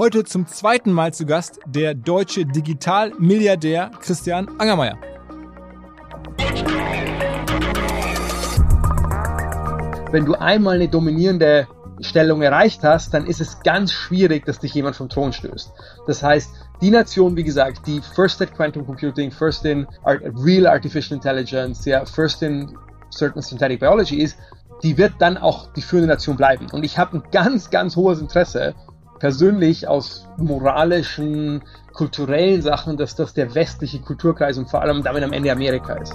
Heute zum zweiten Mal zu Gast der deutsche Digitalmilliardär Christian Angermeier. Wenn du einmal eine dominierende Stellung erreicht hast, dann ist es ganz schwierig, dass dich jemand vom Thron stößt. Das heißt, die Nation, wie gesagt, die First at Quantum Computing, First in Real Artificial Intelligence, ja, First in Certain Synthetic Biology ist, die wird dann auch die führende Nation bleiben. Und ich habe ein ganz, ganz hohes Interesse, persönlich aus moralischen, kulturellen Sachen, dass das der westliche Kulturkreis und vor allem damit am Ende Amerika ist.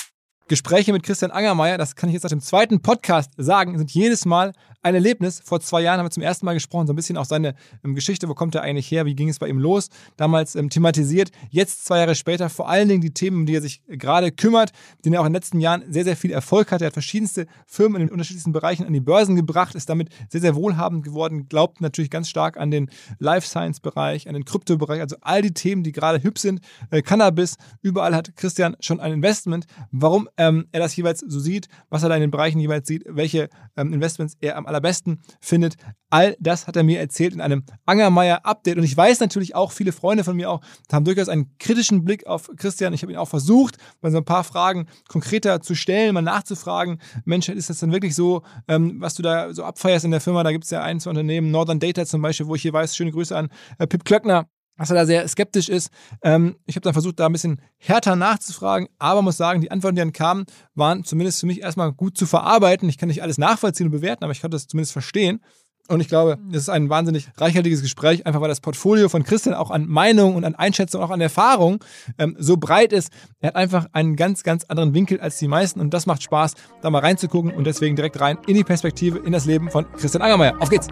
Gespräche mit Christian Angermeier, das kann ich jetzt nach dem zweiten Podcast sagen, sind jedes Mal ein Erlebnis. Vor zwei Jahren haben wir zum ersten Mal gesprochen, so ein bisschen auch seine ähm, Geschichte, wo kommt er eigentlich her, wie ging es bei ihm los, damals ähm, thematisiert. Jetzt, zwei Jahre später, vor allen Dingen die Themen, um die er sich gerade kümmert, denen er auch in den letzten Jahren sehr, sehr viel Erfolg hat. Er hat verschiedenste Firmen in den unterschiedlichsten Bereichen an die Börsen gebracht, ist damit sehr, sehr wohlhabend geworden, glaubt natürlich ganz stark an den Life Science-Bereich, an den Kryptobereich, also all die Themen, die gerade hübsch sind. Äh, Cannabis, überall hat Christian schon ein Investment. Warum ähm, er das jeweils so sieht, was er da in den Bereichen jeweils sieht, welche ähm, Investments er am allerbesten findet. All das hat er mir erzählt in einem Angermeier-Update. Und ich weiß natürlich auch, viele Freunde von mir auch haben durchaus einen kritischen Blick auf Christian. Ich habe ihn auch versucht, mal so ein paar Fragen konkreter zu stellen, mal nachzufragen. Mensch, ist das denn wirklich so, ähm, was du da so abfeierst in der Firma? Da gibt es ja ein, zwei Unternehmen, Northern Data zum Beispiel, wo ich hier weiß, schöne Grüße an äh, Pip Klöckner, dass er da sehr skeptisch ist. Ähm, ich habe dann versucht, da ein bisschen härter nachzufragen, aber muss sagen, die Antworten, die dann kamen, waren zumindest für mich erstmal gut zu verarbeiten. Ich kann nicht alles nachvollziehen und bewerten, aber ich konnte das zumindest verstehen. Und ich glaube, das ist ein wahnsinnig reichhaltiges Gespräch, einfach weil das Portfolio von Christian auch an Meinung und an Einschätzung, auch an Erfahrung ähm, so breit ist. Er hat einfach einen ganz, ganz anderen Winkel als die meisten und das macht Spaß, da mal reinzugucken und deswegen direkt rein in die Perspektive, in das Leben von Christian Angermeier. Auf geht's!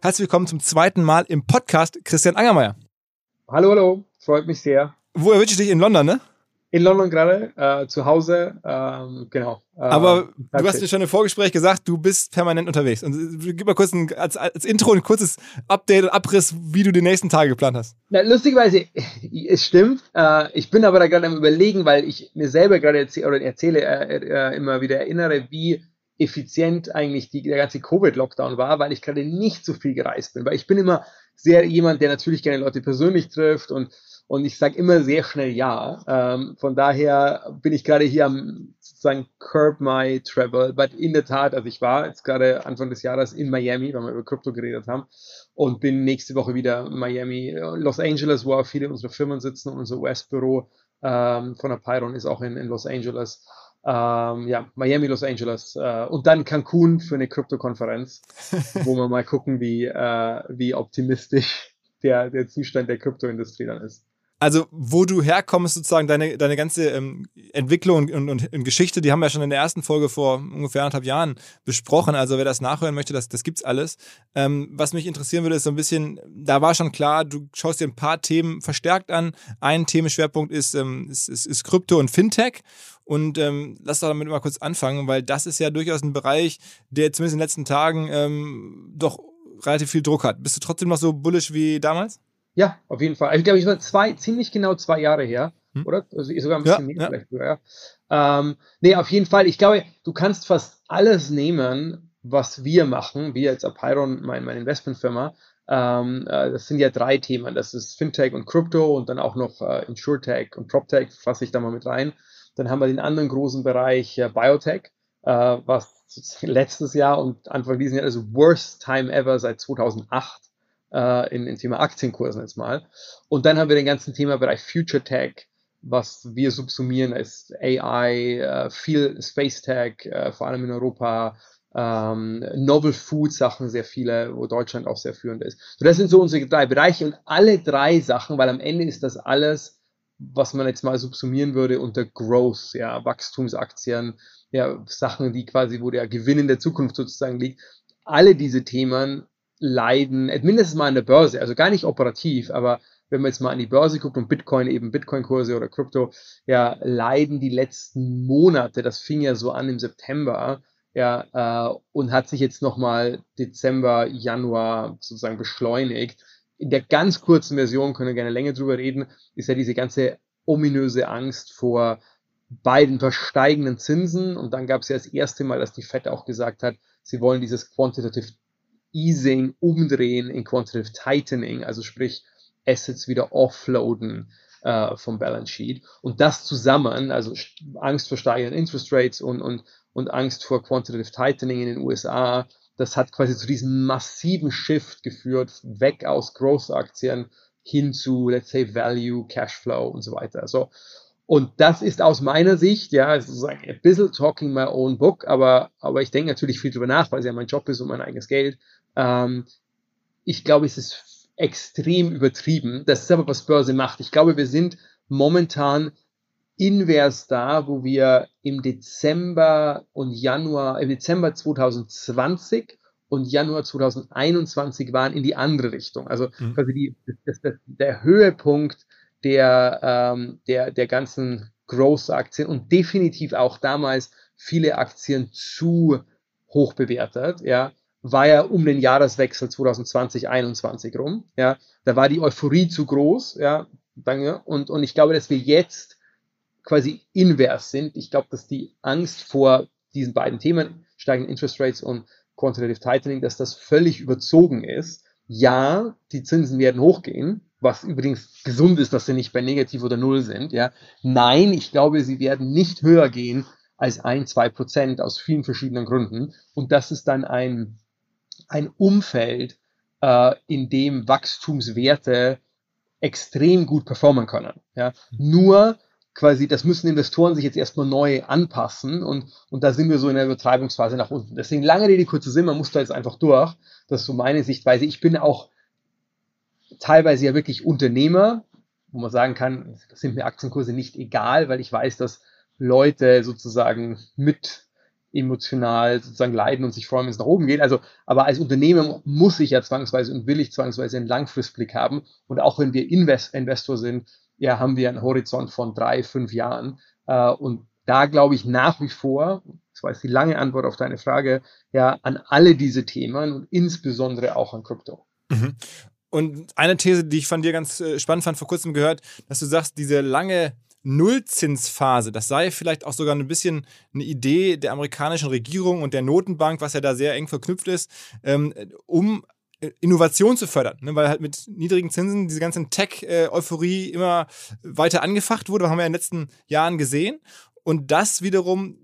Herzlich willkommen zum zweiten Mal im Podcast Christian Angermeier. Hallo, hallo, freut mich sehr. Wo erwische ich dich? In London, ne? In London gerade, äh, zu Hause, ähm, genau. Äh, Aber du hast mir schon im Vorgespräch gesagt, du bist permanent unterwegs. Und gib mal kurz ein, als, als Intro ein kurzes Update und Abriss, wie du die nächsten Tage geplant hast. Na, lustigerweise, es stimmt. Äh, ich bin aber da gerade am überlegen, weil ich mir selber gerade erzähle, oder erzähle äh, äh, immer wieder erinnere, wie effizient eigentlich die, der ganze Covid-Lockdown war, weil ich gerade nicht so viel gereist bin. Weil ich bin immer sehr jemand, der natürlich gerne Leute persönlich trifft und, und ich sage immer sehr schnell ja. Ähm, von daher bin ich gerade hier am sozusagen curb my travel. But in der Tat, also ich war jetzt gerade Anfang des Jahres in Miami, weil wir über Krypto geredet haben und bin nächste Woche wieder in Miami, Los Angeles, wo auch viele unserer Firmen sitzen und unser US-Büro ähm, von der ist auch in, in Los Angeles ähm, ja, Miami, Los Angeles äh, und dann Cancun für eine Krypto-Konferenz, wo wir mal gucken, wie, äh, wie optimistisch der, der Zustand der Kryptoindustrie dann ist. Also, wo du herkommst, sozusagen, deine, deine ganze ähm, Entwicklung und, und, und, Geschichte, die haben wir schon in der ersten Folge vor ungefähr anderthalb Jahren besprochen. Also, wer das nachhören möchte, das, das gibt's alles. Ähm, was mich interessieren würde, ist so ein bisschen, da war schon klar, du schaust dir ein paar Themen verstärkt an. Ein Themenschwerpunkt ist, ähm, ist, ist, ist Krypto und Fintech. Und ähm, lass doch damit mal kurz anfangen, weil das ist ja durchaus ein Bereich, der zumindest in den letzten Tagen ähm, doch relativ viel Druck hat. Bist du trotzdem noch so bullish wie damals? Ja, auf jeden Fall. Also, ich glaube, ich war zwei, ziemlich genau zwei Jahre her, hm. oder? Also sogar ein bisschen ja, mehr ja. vielleicht sogar. Ähm, nee, auf jeden Fall. Ich glaube, du kannst fast alles nehmen, was wir machen, wir als Apeiron, mein, meine Investmentfirma. Ähm, äh, das sind ja drei Themen. Das ist Fintech und Crypto und dann auch noch äh, Insurtech und PropTech, fasse ich da mal mit rein. Dann haben wir den anderen großen Bereich äh, Biotech, äh, was letztes Jahr und Anfang dieses Jahres, also worst time ever seit 2008 äh, in, in Thema Aktienkursen jetzt mal. Und dann haben wir den ganzen Themabereich Future Tech, was wir subsumieren als AI, äh, viel Space Tech, äh, vor allem in Europa, ähm, Novel Food Sachen sehr viele, wo Deutschland auch sehr führend ist. So, das sind so unsere drei Bereiche und alle drei Sachen, weil am Ende ist das alles, was man jetzt mal subsumieren würde unter Growth, ja, Wachstumsaktien, ja, Sachen, die quasi, wo der Gewinn in der Zukunft sozusagen liegt. Alle diese Themen leiden, mindestens mal an der Börse, also gar nicht operativ, aber wenn man jetzt mal an die Börse guckt und Bitcoin eben Bitcoin-Kurse oder Krypto, ja, leiden die letzten Monate, das fing ja so an im September, ja, äh, und hat sich jetzt nochmal Dezember, Januar sozusagen beschleunigt. In der ganz kurzen Version, können wir gerne länger drüber reden, ist ja diese ganze ominöse Angst vor beiden versteigenden Zinsen. Und dann gab es ja das erste Mal, dass die FED auch gesagt hat, sie wollen dieses Quantitative Easing umdrehen in Quantitative Tightening, also sprich Assets wieder offloaden äh, vom Balance Sheet. Und das zusammen, also Angst vor steigenden Interest Rates und, und, und Angst vor Quantitative Tightening in den USA, das hat quasi zu diesem massiven Shift geführt, weg aus Growth-Aktien hin zu, let's say, Value, Cashflow und so weiter. So. Und das ist aus meiner Sicht, ja, sozusagen ein bisschen talking my own book, aber, aber ich denke natürlich viel drüber nach, weil es ja mein Job ist und mein eigenes Geld. Ähm, ich glaube, es ist extrem übertrieben. Das ist aber, was Börse macht. Ich glaube, wir sind momentan invers da, wo wir im Dezember und Januar, im Dezember 2020 und Januar 2021 waren in die andere Richtung. Also mhm. quasi die, das, das, der Höhepunkt der, ähm, der, der ganzen Growth-Aktien und definitiv auch damals viele Aktien zu hoch bewertet, ja war ja um den Jahreswechsel 2020, 2021 rum. Ja, da war die Euphorie zu groß. Ja, danke. Und, und ich glaube, dass wir jetzt quasi invers sind. Ich glaube, dass die Angst vor diesen beiden Themen, steigenden Interest Rates und Quantitative Tightening, dass das völlig überzogen ist. Ja, die Zinsen werden hochgehen, was übrigens gesund ist, dass sie nicht bei negativ oder null sind. Ja, nein, ich glaube, sie werden nicht höher gehen als ein, zwei Prozent aus vielen verschiedenen Gründen. Und das ist dann ein ein Umfeld, äh, in dem Wachstumswerte extrem gut performen können. Ja. Nur quasi, das müssen Investoren sich jetzt erstmal neu anpassen und, und da sind wir so in der Übertreibungsphase nach unten. Deswegen lange Rede, kurzer Sinn, man muss da jetzt einfach durch. Das ist so meine Sichtweise. Ich bin auch teilweise ja wirklich Unternehmer, wo man sagen kann, das sind mir Aktienkurse nicht egal, weil ich weiß, dass Leute sozusagen mit emotional sozusagen leiden und sich freuen, wenn es nach oben geht. Also, aber als Unternehmen muss ich ja zwangsweise und will ich zwangsweise einen Langfristblick haben. Und auch wenn wir Invest Investor sind, ja, haben wir einen Horizont von drei, fünf Jahren. Äh, und da glaube ich nach wie vor, das war jetzt die lange Antwort auf deine Frage, ja, an alle diese Themen und insbesondere auch an Krypto. Mhm. Und eine These, die ich von dir ganz äh, spannend fand, vor kurzem gehört, dass du sagst, diese lange Nullzinsphase, das sei vielleicht auch sogar ein bisschen eine Idee der amerikanischen Regierung und der Notenbank, was ja da sehr eng verknüpft ist, ähm, um Innovation zu fördern, ne? weil halt mit niedrigen Zinsen diese ganze Tech-Euphorie immer weiter angefacht wurde, das haben wir in den letzten Jahren gesehen. Und das wiederum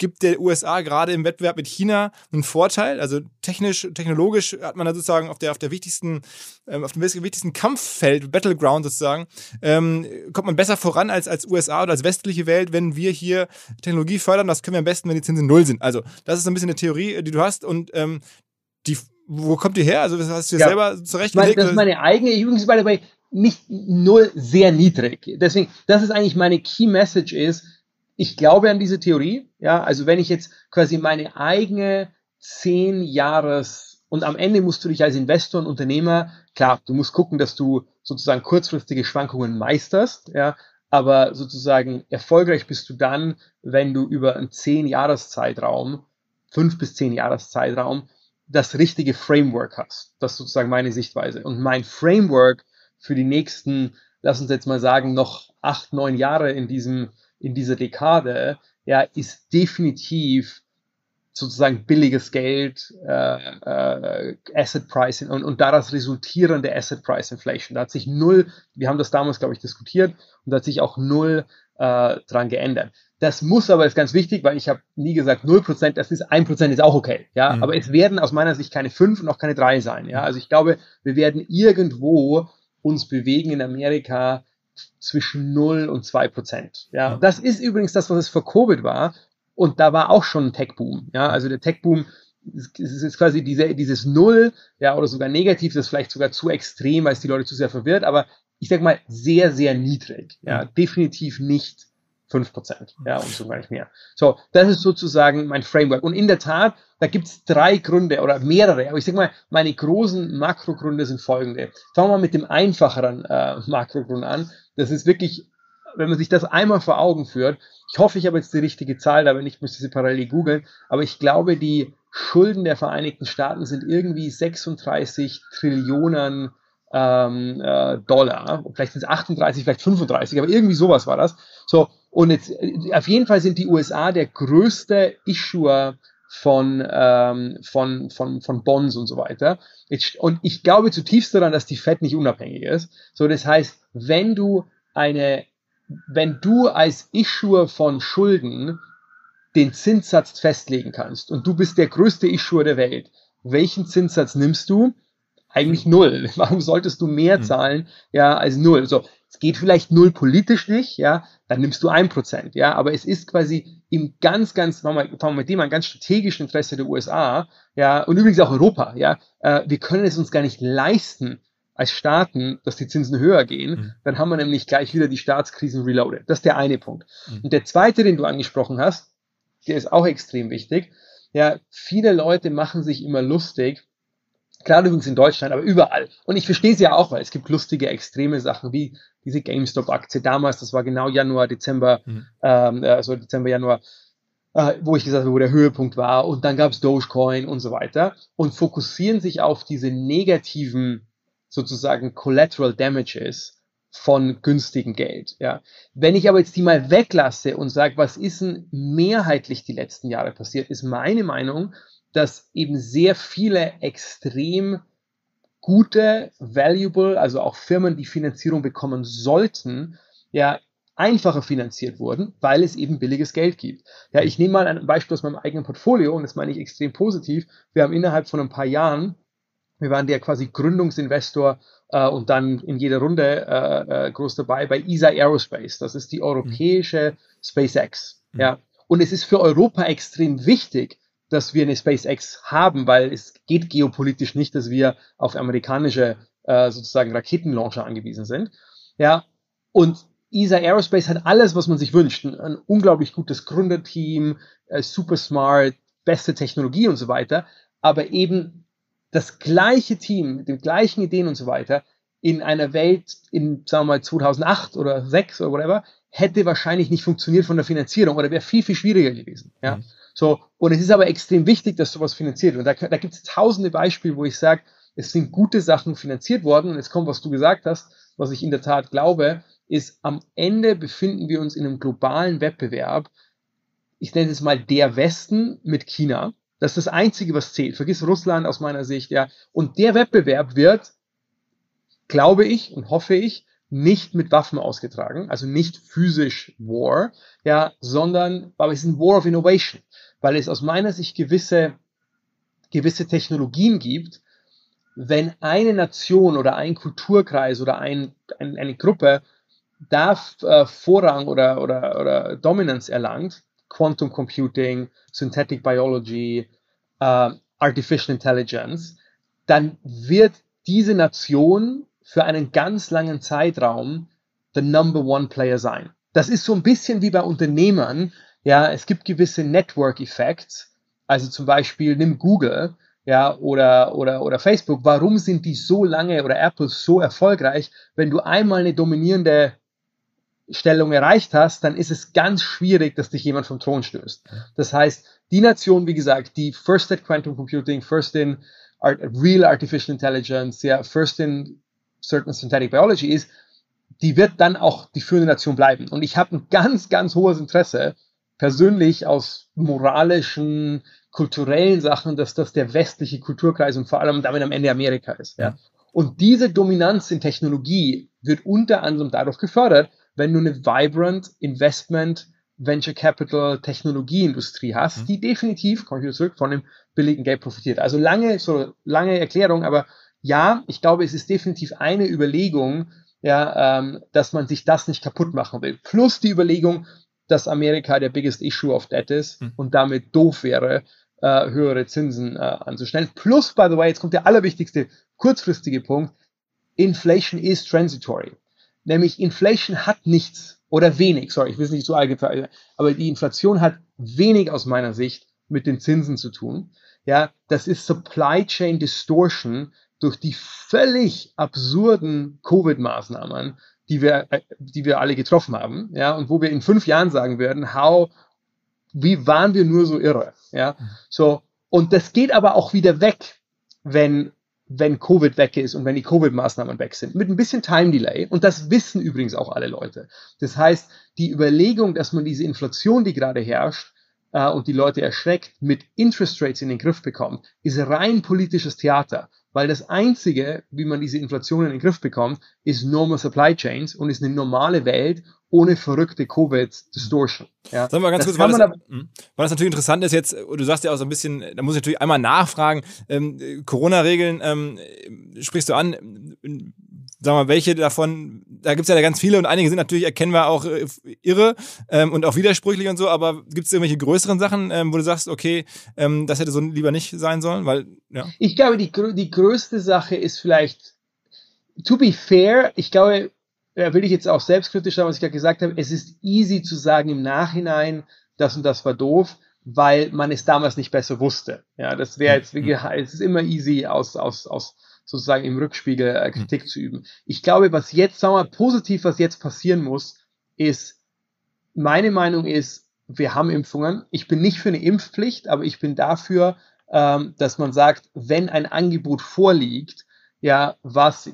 gibt der USA gerade im Wettbewerb mit China einen Vorteil. Also technisch, technologisch hat man da sozusagen auf der, auf der wichtigsten, ähm, auf dem wichtigsten Kampffeld, Battleground sozusagen, ähm, kommt man besser voran als, als USA oder als westliche Welt, wenn wir hier Technologie fördern. Das können wir am besten, wenn die Zinsen null sind. Also, das ist so ein bisschen eine Theorie, die du hast und ähm, die wo kommt die her? Also, was hast du dir ja. selber zurechtgelegt? Das ist meine eigene, the way, nicht null sehr niedrig. Deswegen, das ist eigentlich meine Key Message ist, ich glaube an diese Theorie. Ja, also wenn ich jetzt quasi meine eigene zehn Jahres und am Ende musst du dich als Investor und Unternehmer, klar, du musst gucken, dass du sozusagen kurzfristige Schwankungen meisterst, ja, aber sozusagen erfolgreich bist du dann, wenn du über einen zehn Jahreszeitraum, fünf bis zehn Jahreszeitraum, das richtige Framework hast. Das ist sozusagen meine Sichtweise. Und mein Framework für die nächsten, lass uns jetzt mal sagen, noch acht, neun Jahre in diesem, in dieser Dekade, ja, ist definitiv sozusagen billiges Geld, äh, äh, Asset Pricing und, und daraus resultierende Asset Price Inflation. Da hat sich null, wir haben das damals, glaube ich, diskutiert und da hat sich auch null äh, dran geändert. Das muss aber, ist ganz wichtig, weil ich habe nie gesagt, 0%, das ist 1% ist auch okay. Ja, mhm. aber es werden aus meiner Sicht keine 5 und auch keine 3 sein. Ja, also ich glaube, wir werden irgendwo uns bewegen in Amerika zwischen 0 und 2%. Ja, das ist übrigens das, was es vor Covid war. Und da war auch schon ein Tech-Boom. Ja, also der Tech-Boom es ist quasi diese, dieses Null, ja, oder sogar negativ, das ist vielleicht sogar zu extrem, weil es die Leute zu sehr verwirrt, aber ich sag mal, sehr, sehr niedrig. Ja, definitiv nicht 5%, ja, und sogar nicht mehr. So, das ist sozusagen mein Framework. Und in der Tat, da gibt's drei Gründe oder mehrere, aber ich sag mal, meine großen Makrogründe sind folgende. Fangen wir mal mit dem einfacheren äh, Makrogrund an. Das ist wirklich, wenn man sich das einmal vor Augen führt, ich hoffe, ich habe jetzt die richtige Zahl, aber nicht müsste sie parallel googeln, aber ich glaube, die Schulden der Vereinigten Staaten sind irgendwie 36 Trillionen ähm, äh, Dollar. Vielleicht sind es 38, vielleicht 35, aber irgendwie sowas war das. So, und jetzt äh, auf jeden Fall sind die USA der größte Issuer von, ähm, von, von, von Bonds und so weiter. Jetzt, und ich glaube zutiefst daran, dass die Fed nicht unabhängig ist. So, das heißt, wenn du eine, wenn du als Issuer von Schulden den Zinssatz festlegen kannst und du bist der größte Issuer der Welt, welchen Zinssatz nimmst du? Eigentlich null. Warum solltest du mehr hm. zahlen, ja, als null? So, es geht vielleicht null politisch nicht, ja, dann nimmst du ein Prozent, ja, aber es ist quasi im ganz, ganz, fangen wir, fangen wir mit dem an, ganz strategischen Interesse der USA, ja, und übrigens auch Europa, ja, äh, wir können es uns gar nicht leisten, als Staaten, dass die Zinsen höher gehen, mhm. dann haben wir nämlich gleich wieder die Staatskrisen reloaded. Das ist der eine Punkt. Mhm. Und der zweite, den du angesprochen hast, der ist auch extrem wichtig. Ja, viele Leute machen sich immer lustig Klar übrigens in Deutschland, aber überall. Und ich verstehe sie ja auch, weil es gibt lustige, extreme Sachen wie diese GameStop-Aktie damals, das war genau Januar, Dezember, mhm. ähm, also Dezember, Januar, äh, wo ich gesagt habe, wo der Höhepunkt war. Und dann gab es Dogecoin und so weiter. Und fokussieren sich auf diese negativen, sozusagen Collateral Damages von günstigem Geld. Ja. Wenn ich aber jetzt die mal weglasse und sage, was ist denn mehrheitlich die letzten Jahre passiert, ist meine Meinung, dass eben sehr viele extrem gute, valuable, also auch Firmen, die Finanzierung bekommen sollten, ja, einfacher finanziert wurden, weil es eben billiges Geld gibt. Ja, ich nehme mal ein Beispiel aus meinem eigenen Portfolio und das meine ich extrem positiv. Wir haben innerhalb von ein paar Jahren, wir waren der quasi Gründungsinvestor äh, und dann in jeder Runde äh, äh, groß dabei bei ESA Aerospace. Das ist die europäische SpaceX. Mhm. Ja, und es ist für Europa extrem wichtig, dass wir eine SpaceX haben, weil es geht geopolitisch nicht, dass wir auf amerikanische äh, sozusagen Raketenlauncher angewiesen sind. Ja, und ESA Aerospace hat alles, was man sich wünscht. Ein, ein unglaublich gutes Gründerteam, äh, super smart, beste Technologie und so weiter. Aber eben das gleiche Team mit den gleichen Ideen und so weiter in einer Welt in, sagen wir mal, 2008 oder 6 oder whatever, hätte wahrscheinlich nicht funktioniert von der Finanzierung oder wäre viel, viel schwieriger gewesen. Ja. Mhm. So, und es ist aber extrem wichtig, dass sowas finanziert wird. Und da, da gibt es tausende Beispiele, wo ich sage, es sind gute Sachen finanziert worden. Und jetzt kommt, was du gesagt hast, was ich in der Tat glaube, ist, am Ende befinden wir uns in einem globalen Wettbewerb. Ich nenne es mal der Westen mit China. Das ist das Einzige, was zählt. Vergiss Russland aus meiner Sicht, ja. Und der Wettbewerb wird, glaube ich und hoffe ich, nicht mit Waffen ausgetragen, also nicht physisch War, ja, sondern, aber es ein War of Innovation weil es aus meiner Sicht gewisse, gewisse Technologien gibt, wenn eine Nation oder ein Kulturkreis oder ein, ein eine Gruppe da äh, Vorrang oder, oder, oder Dominanz erlangt, Quantum Computing, Synthetic Biology, äh, Artificial Intelligence, dann wird diese Nation für einen ganz langen Zeitraum the number one player sein. Das ist so ein bisschen wie bei Unternehmern. Ja, es gibt gewisse Network Effects. Also zum Beispiel nimm Google, ja, oder, oder, oder Facebook. Warum sind die so lange oder Apple so erfolgreich? Wenn du einmal eine dominierende Stellung erreicht hast, dann ist es ganz schwierig, dass dich jemand vom Thron stößt. Das heißt, die Nation, wie gesagt, die First at Quantum Computing, First in Art, Real Artificial Intelligence, ja, First in Synthetic Biology ist, die wird dann auch die führende Nation bleiben. Und ich habe ein ganz, ganz hohes Interesse, persönlich aus moralischen, kulturellen Sachen, dass das der westliche Kulturkreis und vor allem damit am Ende Amerika ist. Ja. Und diese Dominanz in Technologie wird unter anderem dadurch gefördert, wenn du eine vibrant Investment, Venture Capital, Technologieindustrie hast, mhm. die definitiv, komme ich wieder zurück, von dem billigen Geld profitiert. Also lange, so lange Erklärung, aber ja, ich glaube, es ist definitiv eine Überlegung, ja, ähm, dass man sich das nicht kaputt machen will. Plus die Überlegung, dass Amerika der biggest issue of debt ist mhm. und damit doof wäre, äh, höhere Zinsen äh, anzustellen. Plus, by the way, jetzt kommt der allerwichtigste kurzfristige Punkt, Inflation is transitory. Nämlich Inflation hat nichts oder wenig, sorry, ich will es nicht so allgemein, aber die Inflation hat wenig aus meiner Sicht mit den Zinsen zu tun. Ja, das ist Supply Chain Distortion durch die völlig absurden Covid-Maßnahmen, die wir, äh, die wir alle getroffen haben, ja, und wo wir in fünf Jahren sagen werden, how, wie waren wir nur so irre, ja, so, und das geht aber auch wieder weg, wenn, wenn Covid weg ist und wenn die Covid-Maßnahmen weg sind, mit ein bisschen Time Delay, und das wissen übrigens auch alle Leute. Das heißt, die Überlegung, dass man diese Inflation, die gerade herrscht, äh, und die Leute erschreckt, mit Interest Rates in den Griff bekommt, ist rein politisches Theater. Weil das Einzige, wie man diese Inflation in den Griff bekommt, ist Normal Supply Chains und ist eine normale Welt ohne verrückte Covid-Distortion. Ja. Sagen wir mal ganz das kurz, weil das, da, hm, weil das natürlich interessant ist jetzt, du sagst ja auch so ein bisschen, da muss ich natürlich einmal nachfragen, ähm, Corona-Regeln ähm, sprichst du an, sag mal, welche davon, da gibt's ja da ganz viele und einige sind natürlich erkennbar auch äh, irre ähm, und auch widersprüchlich und so, aber gibt's irgendwelche größeren Sachen, ähm, wo du sagst, okay, ähm, das hätte so lieber nicht sein sollen, weil, ja. Ich glaube, die, die größte Sache ist vielleicht, to be fair, ich glaube, da will ich jetzt auch selbstkritisch sein, was ich gerade gesagt habe, es ist easy zu sagen im Nachhinein, das und das war doof, weil man es damals nicht besser wusste. Ja, das wäre jetzt, wie, mhm. es ist immer easy aus, aus, aus sozusagen im Rückspiegel äh, Kritik mhm. zu üben. Ich glaube, was jetzt, sagen wir mal, positiv, was jetzt passieren muss, ist, meine Meinung ist, wir haben Impfungen. Ich bin nicht für eine Impfpflicht, aber ich bin dafür, ähm, dass man sagt, wenn ein Angebot vorliegt, ja, was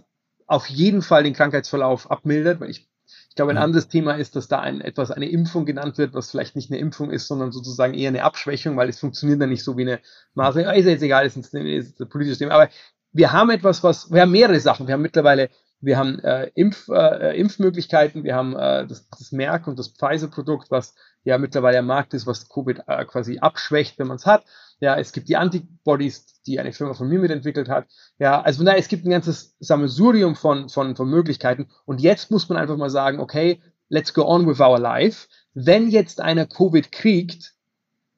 auf jeden Fall den Krankheitsverlauf abmildert, weil ich ich glaube, ein anderes Thema ist, dass da ein, etwas eine Impfung genannt wird, was vielleicht nicht eine Impfung ist, sondern sozusagen eher eine Abschwächung, weil es funktioniert dann nicht so wie eine Maßnahme. Ist jetzt egal, ist ein, ist ein politisches Thema. Aber wir haben etwas, was, wir haben mehrere Sachen. Wir haben mittlerweile, wir haben äh, Impf, äh, Impfmöglichkeiten, wir haben äh, das, das Merck und das Pfizer-Produkt, was ja mittlerweile am Markt ist, was Covid äh, quasi abschwächt, wenn man es hat. Ja, es gibt die Antibodies, die eine Firma von mir mitentwickelt hat. Ja, also von daher, es gibt ein ganzes Sammelsurium von, von, von Möglichkeiten. Und jetzt muss man einfach mal sagen, okay, let's go on with our life. Wenn jetzt einer Covid kriegt,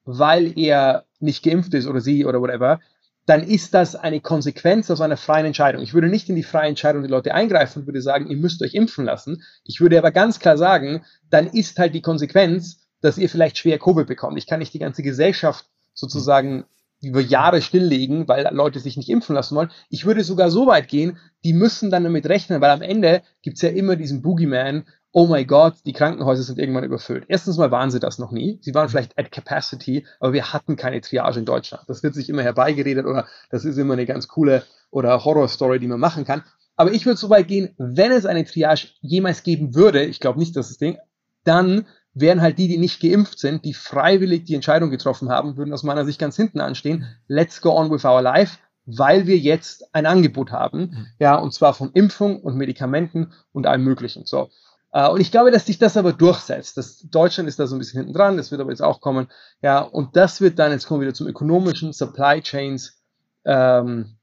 weil er nicht geimpft ist oder sie oder whatever, dann ist das eine Konsequenz aus einer freien Entscheidung. Ich würde nicht in die freie Entscheidung der Leute eingreifen und würde sagen, ihr müsst euch impfen lassen. Ich würde aber ganz klar sagen, dann ist halt die Konsequenz, dass ihr vielleicht schwer Covid bekommt. Ich kann nicht die ganze Gesellschaft sozusagen über Jahre stilllegen, weil Leute sich nicht impfen lassen wollen. Ich würde sogar so weit gehen, die müssen dann damit rechnen, weil am Ende gibt's ja immer diesen Boogeyman, oh my God, die Krankenhäuser sind irgendwann überfüllt. Erstens mal waren sie das noch nie. Sie waren vielleicht at capacity, aber wir hatten keine Triage in Deutschland. Das wird sich immer herbeigeredet oder das ist immer eine ganz coole oder Horror-Story, die man machen kann. Aber ich würde so weit gehen, wenn es eine Triage jemals geben würde, ich glaube nicht, dass das Ding, dann wären halt die, die nicht geimpft sind, die freiwillig die Entscheidung getroffen haben, würden aus meiner Sicht ganz hinten anstehen. Let's go on with our life, weil wir jetzt ein Angebot haben, mhm. ja, und zwar von Impfung und Medikamenten und allem Möglichen. So. Äh, und ich glaube, dass sich das aber durchsetzt. Das, Deutschland ist da so ein bisschen hinten dran, das wird aber jetzt auch kommen. Ja, und das wird dann, jetzt kommen wir wieder zum ökonomischen Supply Chains ähm,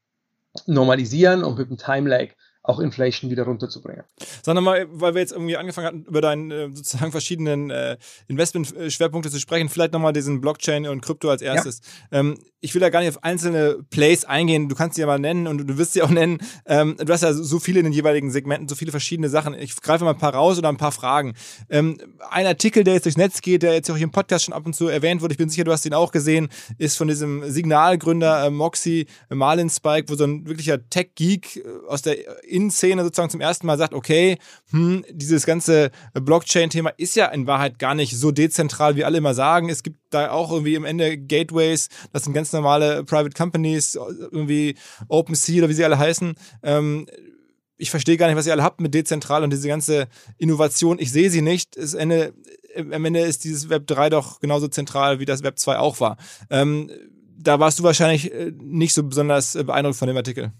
normalisieren und mit dem Time Lag auch Inflation wieder runterzubringen. Sag nochmal, weil wir jetzt irgendwie angefangen hatten, über deine sozusagen verschiedenen äh, Investment-Schwerpunkte zu sprechen, vielleicht nochmal diesen Blockchain und Krypto als erstes. Ja. Ähm, ich will da gar nicht auf einzelne Plays eingehen, du kannst sie ja mal nennen und du wirst sie auch nennen. Ähm, du hast ja so viele in den jeweiligen Segmenten, so viele verschiedene Sachen. Ich greife mal ein paar raus oder ein paar Fragen. Ähm, ein Artikel, der jetzt durchs Netz geht, der jetzt auch hier im Podcast schon ab und zu erwähnt wurde, ich bin sicher, du hast ihn auch gesehen, ist von diesem Signalgründer äh, Moxie äh, Marlin Spike, wo so ein wirklicher Tech-Geek äh, aus der In-Szene sozusagen zum ersten Mal sagt, okay, hm, dieses ganze Blockchain-Thema ist ja in Wahrheit gar nicht so dezentral, wie alle immer sagen. Es gibt da auch irgendwie im Ende Gateways, das sind ganz normale Private Companies, irgendwie OpenSea oder wie sie alle heißen. Ähm, ich verstehe gar nicht, was ihr alle habt mit dezentral und diese ganze Innovation. Ich sehe sie nicht. Das Ende, am Ende ist dieses Web 3 doch genauso zentral, wie das Web 2 auch war. Ähm, da warst du wahrscheinlich äh, nicht so besonders beeindruckt von dem Artikel.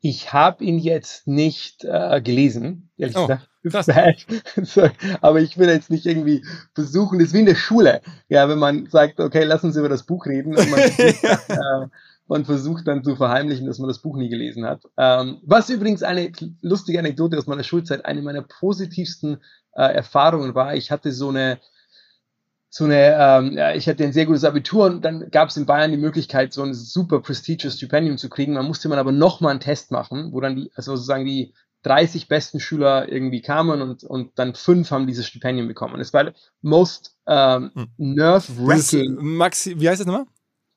Ich habe ihn jetzt nicht äh, gelesen, ehrlich oh, gesagt. Aber ich will jetzt nicht irgendwie versuchen, das ist wie in der Schule. Ja, wenn man sagt, okay, lass uns über das Buch reden und man, versucht, äh, man versucht dann zu verheimlichen, dass man das Buch nie gelesen hat. Ähm, was übrigens eine lustige Anekdote aus meiner Schulzeit, eine meiner positivsten äh, Erfahrungen war. Ich hatte so eine so eine, ähm, ja, ich hatte ein sehr gutes Abitur und dann gab es in Bayern die Möglichkeit, so ein super prestigious Stipendium zu kriegen. Man musste man aber nochmal einen Test machen, wo dann die, also sozusagen die 30 besten Schüler irgendwie kamen und, und dann fünf haben dieses Stipendium bekommen. Es war most ähm, hm. nerve-wracking. Maxi, wie heißt das nochmal?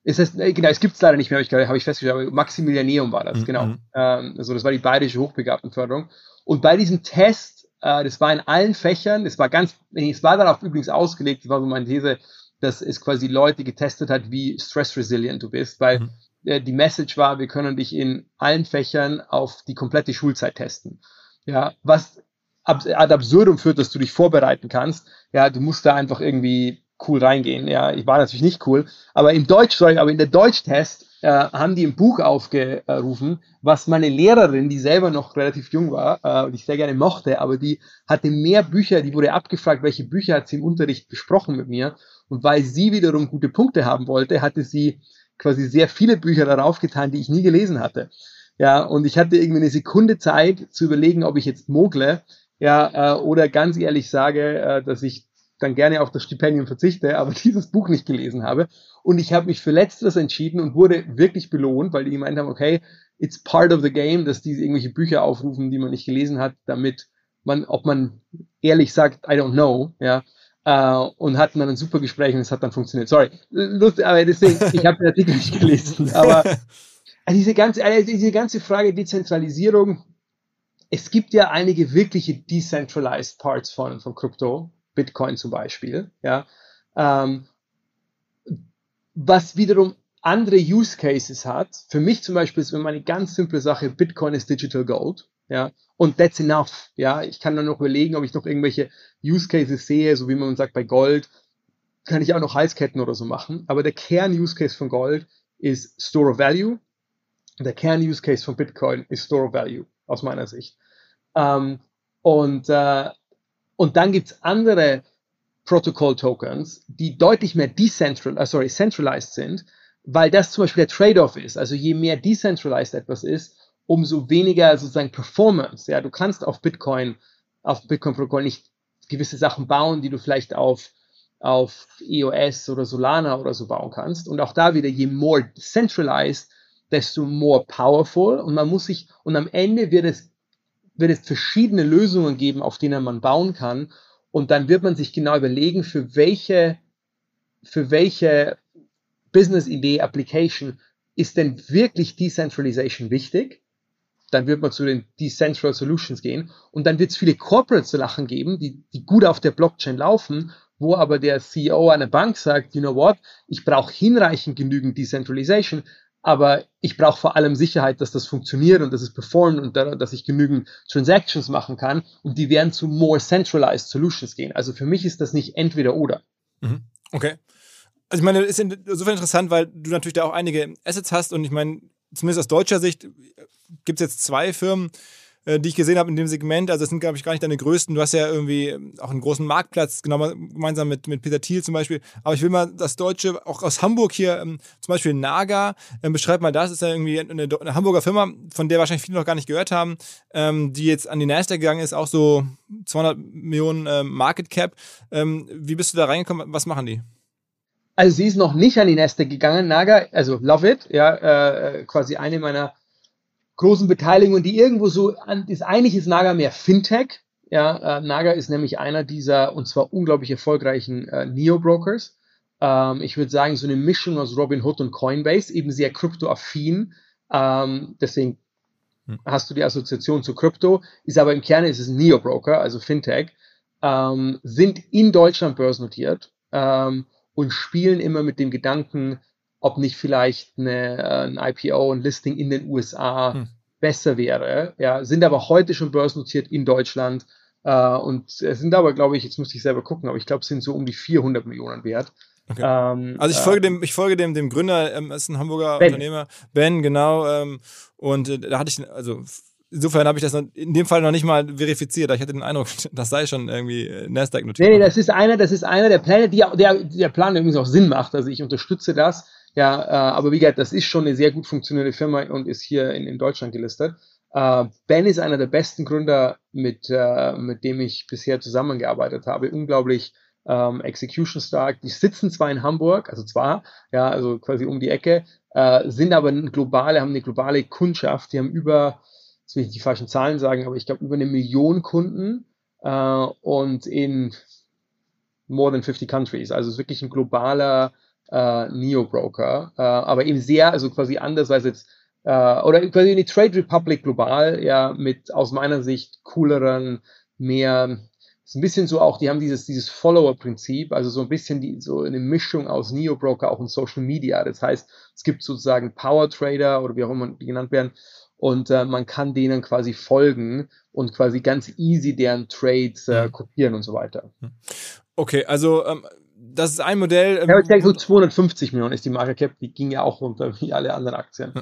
Es heißt, äh, genau, es gibt es leider nicht mehr, habe ich, hab ich festgestellt, aber Maximilianeum war das, mhm. genau. Hm. Ähm, also das war die bayerische Hochbegabtenförderung. Und bei diesem Test äh, das war in allen Fächern, es war ganz, es war darauf übrigens ausgelegt, das war so meine These, dass es quasi Leute getestet hat, wie stress-resilient du bist, weil mhm. äh, die Message war, wir können dich in allen Fächern auf die komplette Schulzeit testen. Ja, was ad absurdum führt, dass du dich vorbereiten kannst. Ja, du musst da einfach irgendwie cool reingehen. Ja, ich war natürlich nicht cool, aber im Deutsch, sorry, aber in der Deutschtest äh, haben die ein Buch aufgerufen, was meine Lehrerin, die selber noch relativ jung war äh, und ich sehr gerne mochte, aber die hatte mehr Bücher, die wurde abgefragt, welche Bücher hat sie im Unterricht besprochen mit mir. Und weil sie wiederum gute Punkte haben wollte, hatte sie quasi sehr viele Bücher darauf getan, die ich nie gelesen hatte. Ja, und ich hatte irgendwie eine Sekunde Zeit zu überlegen, ob ich jetzt mogle, ja, äh, oder ganz ehrlich sage, äh, dass ich dann gerne auf das Stipendium verzichte, aber dieses Buch nicht gelesen habe. Und ich habe mich für Letzteres entschieden und wurde wirklich belohnt, weil die gemeint haben, okay, it's part of the game, dass die irgendwelche Bücher aufrufen, die man nicht gelesen hat, damit man, ob man ehrlich sagt, I don't know, ja, Uh, und hatten dann ein super Gespräch und es hat dann funktioniert. Sorry, lustig, aber deswegen, ich habe den Artikel nicht gelesen. Aber diese ganze, diese ganze Frage Dezentralisierung, es gibt ja einige wirkliche decentralized Parts von, von Krypto. Bitcoin zum Beispiel, ja, ähm, was wiederum andere Use Cases hat. Für mich zum Beispiel ist immer eine ganz simple Sache, Bitcoin ist Digital Gold, ja, und that's enough, ja. Ich kann dann noch überlegen, ob ich noch irgendwelche Use Cases sehe, so wie man sagt bei Gold, kann ich auch noch Halsketten oder so machen, aber der Kern-Use Case von Gold ist Store of Value. Der Kern-Use Case von Bitcoin ist Store of Value, aus meiner Sicht. Ähm, und äh, und dann gibt es andere Protocol-Tokens, die deutlich mehr decentral, uh, sorry, centralized sind, weil das zum Beispiel der Trade-off ist. Also je mehr decentralized etwas ist, umso weniger sozusagen Performance. Ja, du kannst auf Bitcoin, auf Bitcoin-Protokoll nicht gewisse Sachen bauen, die du vielleicht auf, auf EOS oder Solana oder so bauen kannst. Und auch da wieder, je more centralized, desto more powerful. Und man muss sich, und am Ende wird es wird es verschiedene Lösungen geben, auf denen man bauen kann. Und dann wird man sich genau überlegen, für welche, für welche Business-Idee, Application ist denn wirklich Decentralization wichtig? Dann wird man zu den Decentral Solutions gehen. Und dann wird es viele Corporate Sachen geben, die, die gut auf der Blockchain laufen, wo aber der CEO einer Bank sagt, you know what, ich brauche hinreichend genügend Decentralization, aber ich brauche vor allem Sicherheit, dass das funktioniert und dass es performt und dass ich genügend Transactions machen kann und die werden zu more centralized Solutions gehen. Also für mich ist das nicht entweder oder. Mhm. Okay. Also ich meine, ist insofern interessant, weil du natürlich da auch einige Assets hast und ich meine, zumindest aus deutscher Sicht gibt es jetzt zwei Firmen, äh, die ich gesehen habe in dem Segment. Also das sind, glaube ich, gar nicht deine größten. Du hast ja irgendwie ähm, auch einen großen Marktplatz, genau gemeinsam mit, mit Peter Thiel zum Beispiel. Aber ich will mal das Deutsche, auch aus Hamburg hier, ähm, zum Beispiel Naga, ähm, beschreib mal das. Ist ja irgendwie eine, eine, Hamburger Firma, von der wahrscheinlich viele noch gar nicht gehört haben, die jetzt an die Nasdaq gegangen ist, auch so 200 Millionen Market Cap. Wie bist du da reingekommen? Was machen die? Also sie ist noch nicht an die Nasdaq gegangen, Naga, also love it, ja, äh, quasi eine meiner großen Beteiligungen, die irgendwo so an, ist eigentlich ist Naga mehr Fintech, ja, äh, Naga ist nämlich einer dieser und zwar unglaublich erfolgreichen äh, Neo-Brokers. Ähm, ich würde sagen, so eine Mischung aus Robinhood und Coinbase, eben sehr kryptoaffin. Ähm, deswegen hm. hast du die Assoziation zu Krypto, ist aber im Kern ist es ein Neo-Broker, also Fintech, ähm, sind in Deutschland börsennotiert. Ähm, und spielen immer mit dem Gedanken, ob nicht vielleicht eine, äh, ein IPO, ein Listing in den USA hm. besser wäre. Ja, sind aber heute schon börsennotiert in Deutschland äh, und sind aber, glaube ich, jetzt muss ich selber gucken, aber ich glaube, sind so um die 400 Millionen wert. Okay. Ähm, also ich folge äh, dem, ich folge dem, dem Gründer, ähm, ist ein Hamburger ben. Unternehmer, Ben, genau. Ähm, und äh, da hatte ich, also Insofern habe ich das in dem Fall noch nicht mal verifiziert. Ich hatte den Eindruck, das sei schon irgendwie äh, Nasdaq notiert. Nee, nee, das ist einer, das ist einer der Pläne, die, der, der Plan übrigens auch Sinn macht. Also ich unterstütze das. Ja, äh, aber wie gesagt, das ist schon eine sehr gut funktionierende Firma und ist hier in, in Deutschland gelistet. Äh, ben ist einer der besten Gründer, mit, äh, mit dem ich bisher zusammengearbeitet habe. Unglaublich ähm, execution stark. Die sitzen zwar in Hamburg, also zwar, ja, also quasi um die Ecke, äh, sind aber globale, haben eine globale Kundschaft. Die haben über jetzt will ich die falschen Zahlen sagen, aber ich glaube über eine Million Kunden äh, und in more than 50 countries. Also es ist wirklich ein globaler äh, Neo-Broker, äh, aber eben sehr, also quasi anders als jetzt, äh, oder quasi eine Trade Republic global, ja, mit aus meiner Sicht cooleren, mehr, ist ein bisschen so auch, die haben dieses, dieses Follower-Prinzip, also so ein bisschen die, so eine Mischung aus Neo-Broker auch in Social Media. Das heißt, es gibt sozusagen Power Trader oder wie auch immer die genannt werden, und äh, man kann denen quasi folgen und quasi ganz easy deren Trades äh, mhm. kopieren und so weiter. Mhm. Okay, also ähm, das ist ein Modell. Ähm, ja, ich denke, so 250 Millionen ist die Market Cap, die ging ja auch runter wie alle anderen Aktien.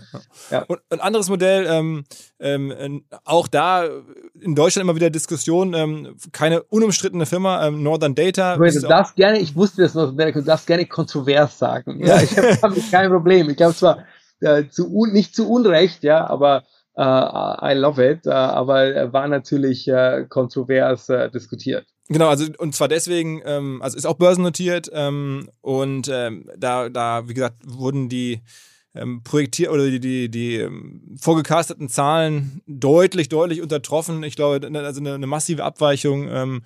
Ja. Und ein anderes Modell, ähm, ähm, auch da in Deutschland immer wieder Diskussion, ähm, keine unumstrittene Firma, ähm, Northern Data. Du darfst gerne, ich wusste das noch, du darfst gerne kontrovers sagen. Ja, ich habe kein Problem. Ich glaube zwar, äh, zu un, nicht zu Unrecht, ja, aber äh, I love it, äh, aber war natürlich äh, kontrovers äh, diskutiert. Genau, also und zwar deswegen, ähm, also ist auch börsennotiert ähm, und ähm, da, da, wie gesagt, wurden die ähm, projektiert oder die, die, die ähm, vorgecasteten Zahlen deutlich, deutlich untertroffen. Ich glaube, also eine, eine massive Abweichung. Ähm,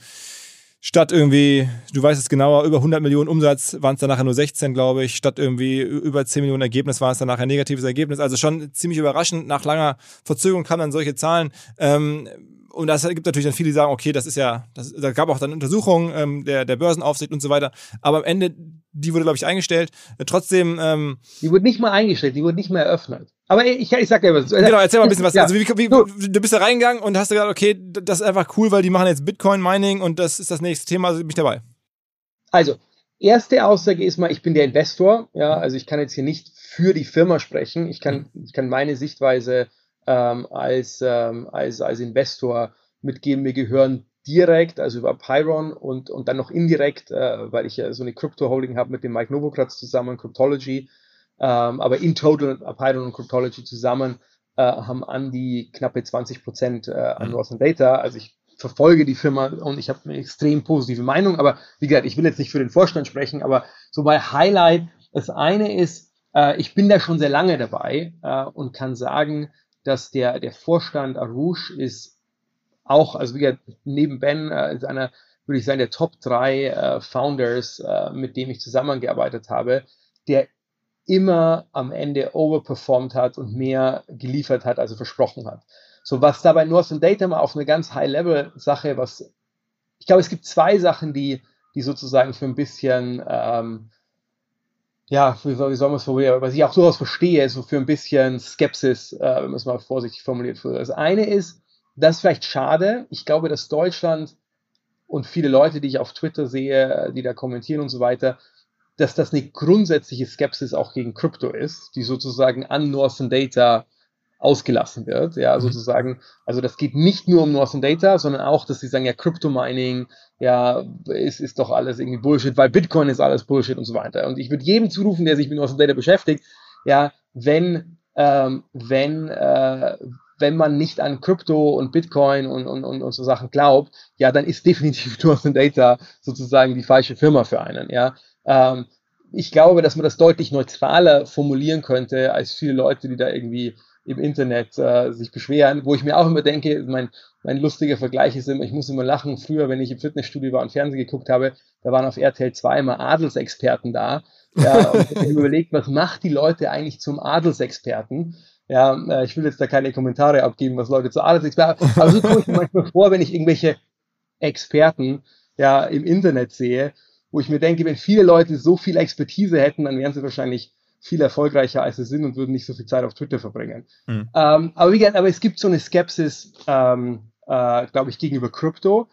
statt irgendwie, du weißt es genauer, über 100 Millionen Umsatz waren es dann nachher nur 16, glaube ich. Statt irgendwie über 10 Millionen Ergebnis war es dann nachher ein negatives Ergebnis. Also schon ziemlich überraschend. Nach langer Verzögerung kamen dann solche Zahlen. Ähm, und das gibt natürlich dann viele, die sagen, okay, das ist ja, das, da gab auch dann Untersuchungen ähm, der, der Börsenaufsicht und so weiter. Aber am Ende, die wurde, glaube ich, eingestellt. Äh, trotzdem. Ähm, die wurde nicht mal eingestellt, die wurde nicht mal eröffnet. Aber ich, ich sag dir was. Genau, erzähl mal ein bisschen was. Ja. Also, wie, wie, du bist da reingegangen und hast gesagt, okay, das ist einfach cool, weil die machen jetzt Bitcoin-Mining und das ist das nächste Thema, also bin ich dabei. Also, erste Aussage ist mal, ich bin der Investor. Ja, also ich kann jetzt hier nicht für die Firma sprechen. Ich kann, ich kann meine Sichtweise ähm, als, ähm, als, als Investor mitgeben. Wir gehören direkt, also über Pyron und, und dann noch indirekt, äh, weil ich ja so eine Crypto-Holding habe mit dem Mike Novogratz zusammen, Cryptology. Ähm, aber in total Python und Cryptology zusammen äh, haben an die knappe 20 Prozent äh, an mhm. Northern Data. Also ich verfolge die Firma und ich habe eine extrem positive Meinung. Aber wie gesagt, ich will jetzt nicht für den Vorstand sprechen, aber so bei Highlight, das eine ist, äh, ich bin da schon sehr lange dabei äh, und kann sagen, dass der, der Vorstand Arouche ist auch, also wie gesagt, neben Ben äh, ist einer, würde ich sagen, der Top 3 äh, Founders, äh, mit dem ich zusammengearbeitet habe, der immer am Ende overperformed hat und mehr geliefert hat, als er versprochen hat. So, was dabei Northern Data mal auf eine ganz High-Level-Sache, was ich glaube, es gibt zwei Sachen, die, die sozusagen für ein bisschen, ähm, ja, wie soll, wie soll man es formulieren, was ich auch durchaus verstehe, so für ein bisschen Skepsis, äh, wenn man es mal vorsichtig formuliert. Das eine ist, das ist vielleicht schade. Ich glaube, dass Deutschland und viele Leute, die ich auf Twitter sehe, die da kommentieren und so weiter, dass das eine grundsätzliche Skepsis auch gegen Krypto ist, die sozusagen an Northern Data ausgelassen wird, ja, mhm. sozusagen. Also das geht nicht nur um Northern Data, sondern auch, dass sie sagen, ja, Crypto Mining, ja, ist, ist doch alles irgendwie Bullshit, weil Bitcoin ist alles Bullshit und so weiter. Und ich würde jedem zurufen, der sich mit Northern Data beschäftigt, ja, wenn, ähm, wenn, äh, wenn man nicht an Krypto und Bitcoin und, und, und, und so Sachen glaubt, ja, dann ist definitiv Northern Data sozusagen die falsche Firma für einen, ja. Ähm, ich glaube, dass man das deutlich neutraler formulieren könnte als viele Leute, die da irgendwie im Internet äh, sich beschweren, wo ich mir auch immer denke, mein, mein lustiger Vergleich ist immer, ich muss immer lachen, früher, wenn ich im Fitnessstudio war und Fernsehen geguckt habe, da waren auf RTL 2 immer Adelsexperten da. Ja, und ich habe überlegt, was macht die Leute eigentlich zum Adelsexperten? Ja, äh, ich will jetzt da keine Kommentare abgeben, was Leute zu Adelsexperten, aber so komme ich mir manchmal vor, wenn ich irgendwelche Experten ja im Internet sehe, wo ich mir denke, wenn viele Leute so viel Expertise hätten, dann wären sie wahrscheinlich viel erfolgreicher, als sie sind und würden nicht so viel Zeit auf Twitter verbringen. Mhm. Ähm, aber wie gesagt, aber es gibt so eine Skepsis, ähm, äh, glaube ich, gegenüber Krypto.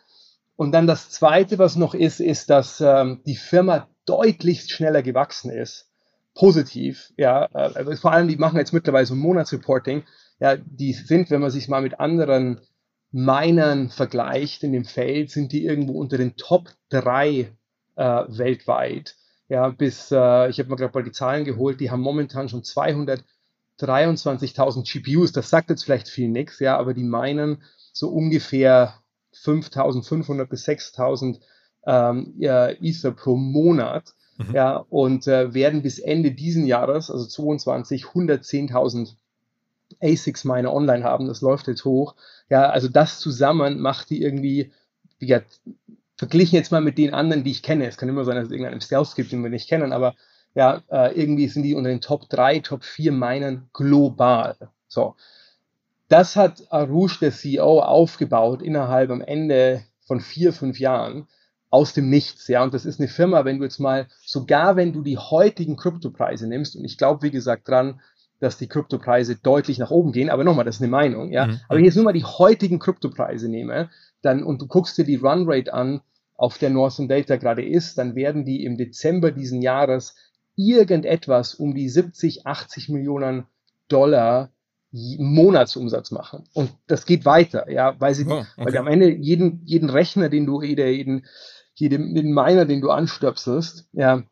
Und dann das Zweite, was noch ist, ist, dass ähm, die Firma deutlich schneller gewachsen ist. Positiv, ja. Äh, also vor allem, die machen jetzt mittlerweile so ein Monatsreporting. Ja, die sind, wenn man sich mal mit anderen Minern vergleicht in dem Feld, sind die irgendwo unter den Top 3 äh, weltweit. Ja, bis, äh, ich habe mir gerade mal die Zahlen geholt, die haben momentan schon 223.000 GPUs. Das sagt jetzt vielleicht viel nichts, ja, aber die meinen so ungefähr 5.500 bis 6.000 ähm, ja, Ether pro Monat. Mhm. Ja, und äh, werden bis Ende diesen Jahres, also 22, 110.000 ASICs Miner online haben. Das läuft jetzt hoch. Ja, also das zusammen macht die irgendwie, wie gesagt, verglichen jetzt mal mit den anderen, die ich kenne. Es kann immer sein, dass es irgendeinen Stealth gibt, den wir nicht kennen, aber ja, äh, irgendwie sind die unter den Top 3, Top 4 Minern global. So. Das hat Arush, der CEO, aufgebaut innerhalb am Ende von vier, fünf Jahren aus dem Nichts. Ja, und das ist eine Firma, wenn du jetzt mal, sogar wenn du die heutigen Kryptopreise nimmst, und ich glaube, wie gesagt, dran, dass die Kryptopreise deutlich nach oben gehen, aber nochmal, das ist eine Meinung, ja. Mhm. Aber jetzt nur mal die heutigen Kryptopreise nehme, dann, und du guckst dir die Runrate an, auf der Northern Data gerade ist, dann werden die im Dezember diesen Jahres irgendetwas um die 70, 80 Millionen Dollar Monatsumsatz machen. Und das geht weiter, ja, weil sie, oh, okay. weil am Ende jeden, jeden Rechner, den du, jeden, jeden, jeden Miner, den du anstöpselst, ja,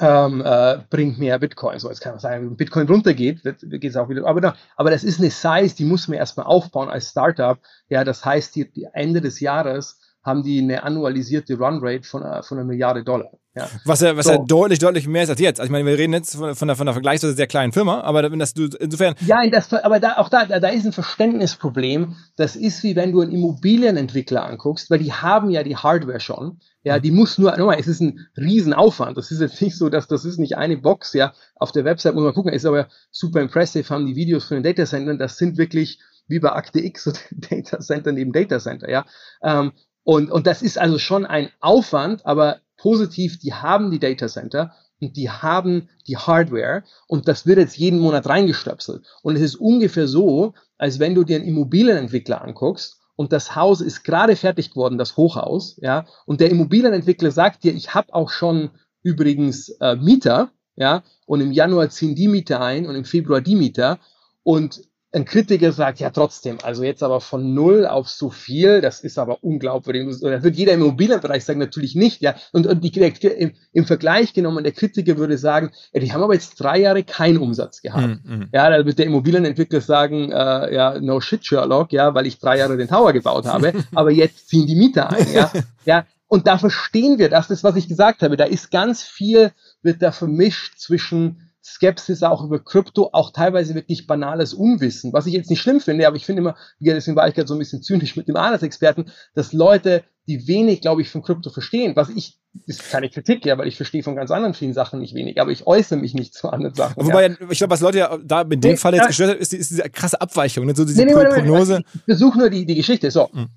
ähm, äh, bringt mehr Bitcoin. So, jetzt kann man sagen, wenn Bitcoin runtergeht, geht es auch wieder. Aber, aber das ist eine Size, die muss man erstmal aufbauen als Startup. Ja, das heißt, die, die Ende des Jahres haben die eine annualisierte Runrate von, äh, von einer Milliarde Dollar. Ja. Was ja, was so. ja deutlich, deutlich mehr ist als jetzt. Also ich meine, wir reden jetzt von, von, der, von einer vergleichsweise sehr kleinen Firma, aber wenn das du insofern. Ja, das, aber da, auch da, da, da ist ein Verständnisproblem. Das ist wie wenn du einen Immobilienentwickler anguckst, weil die haben ja die Hardware schon. Ja, die muss nur, nochmal, es ist ein Riesenaufwand. Das ist jetzt nicht so, dass das ist nicht eine Box, ja. Auf der Website muss man gucken, ist aber super impressive, haben die Videos von den Datacentern, das sind wirklich wie bei Akte X so Datacenter neben Datacenter, ja. Ähm, und, und das ist also schon ein Aufwand, aber positiv, die haben die Data Center und die haben die Hardware und das wird jetzt jeden Monat reingestöpselt. Und es ist ungefähr so, als wenn du dir einen Immobilienentwickler anguckst und das Haus ist gerade fertig geworden, das Hochhaus, ja, und der Immobilienentwickler sagt dir, ich habe auch schon übrigens äh, Mieter, ja, und im Januar ziehen die Mieter ein und im Februar die Mieter und ein Kritiker sagt, ja trotzdem, also jetzt aber von null auf so viel, das ist aber unglaubwürdig. Das wird jeder im Immobilienbereich sagen, natürlich nicht, ja. Und, und die, im, im Vergleich genommen, der Kritiker würde sagen, ja, die haben aber jetzt drei Jahre keinen Umsatz gehabt. Mm, mm. Ja, da wird der Immobilienentwickler sagen, äh, ja, no shit, Sherlock, ja, weil ich drei Jahre den Tower gebaut habe, aber jetzt ziehen die Mieter ein, ja. Ja, und da verstehen wir das, das, was ich gesagt habe. Da ist ganz viel, wird da vermischt zwischen Skepsis auch über Krypto, auch teilweise wirklich banales Unwissen, was ich jetzt nicht schlimm finde, aber ich finde immer, deswegen war ich gerade so ein bisschen zynisch mit dem Adelsexperten, dass Leute, die wenig, glaube ich, von Krypto verstehen, was ich, ist keine Kritik, ja, weil ich verstehe von ganz anderen vielen Sachen nicht wenig, aber ich äußere mich nicht zu anderen Sachen. Wobei, ja. ich glaube, was Leute ja da in dem nee, Fall jetzt ja, gestört hat, ist, ist, diese krasse Abweichung, ne? so diese nee, nee, Prognose. Ich versuche nur die, die Geschichte, so. Mhm.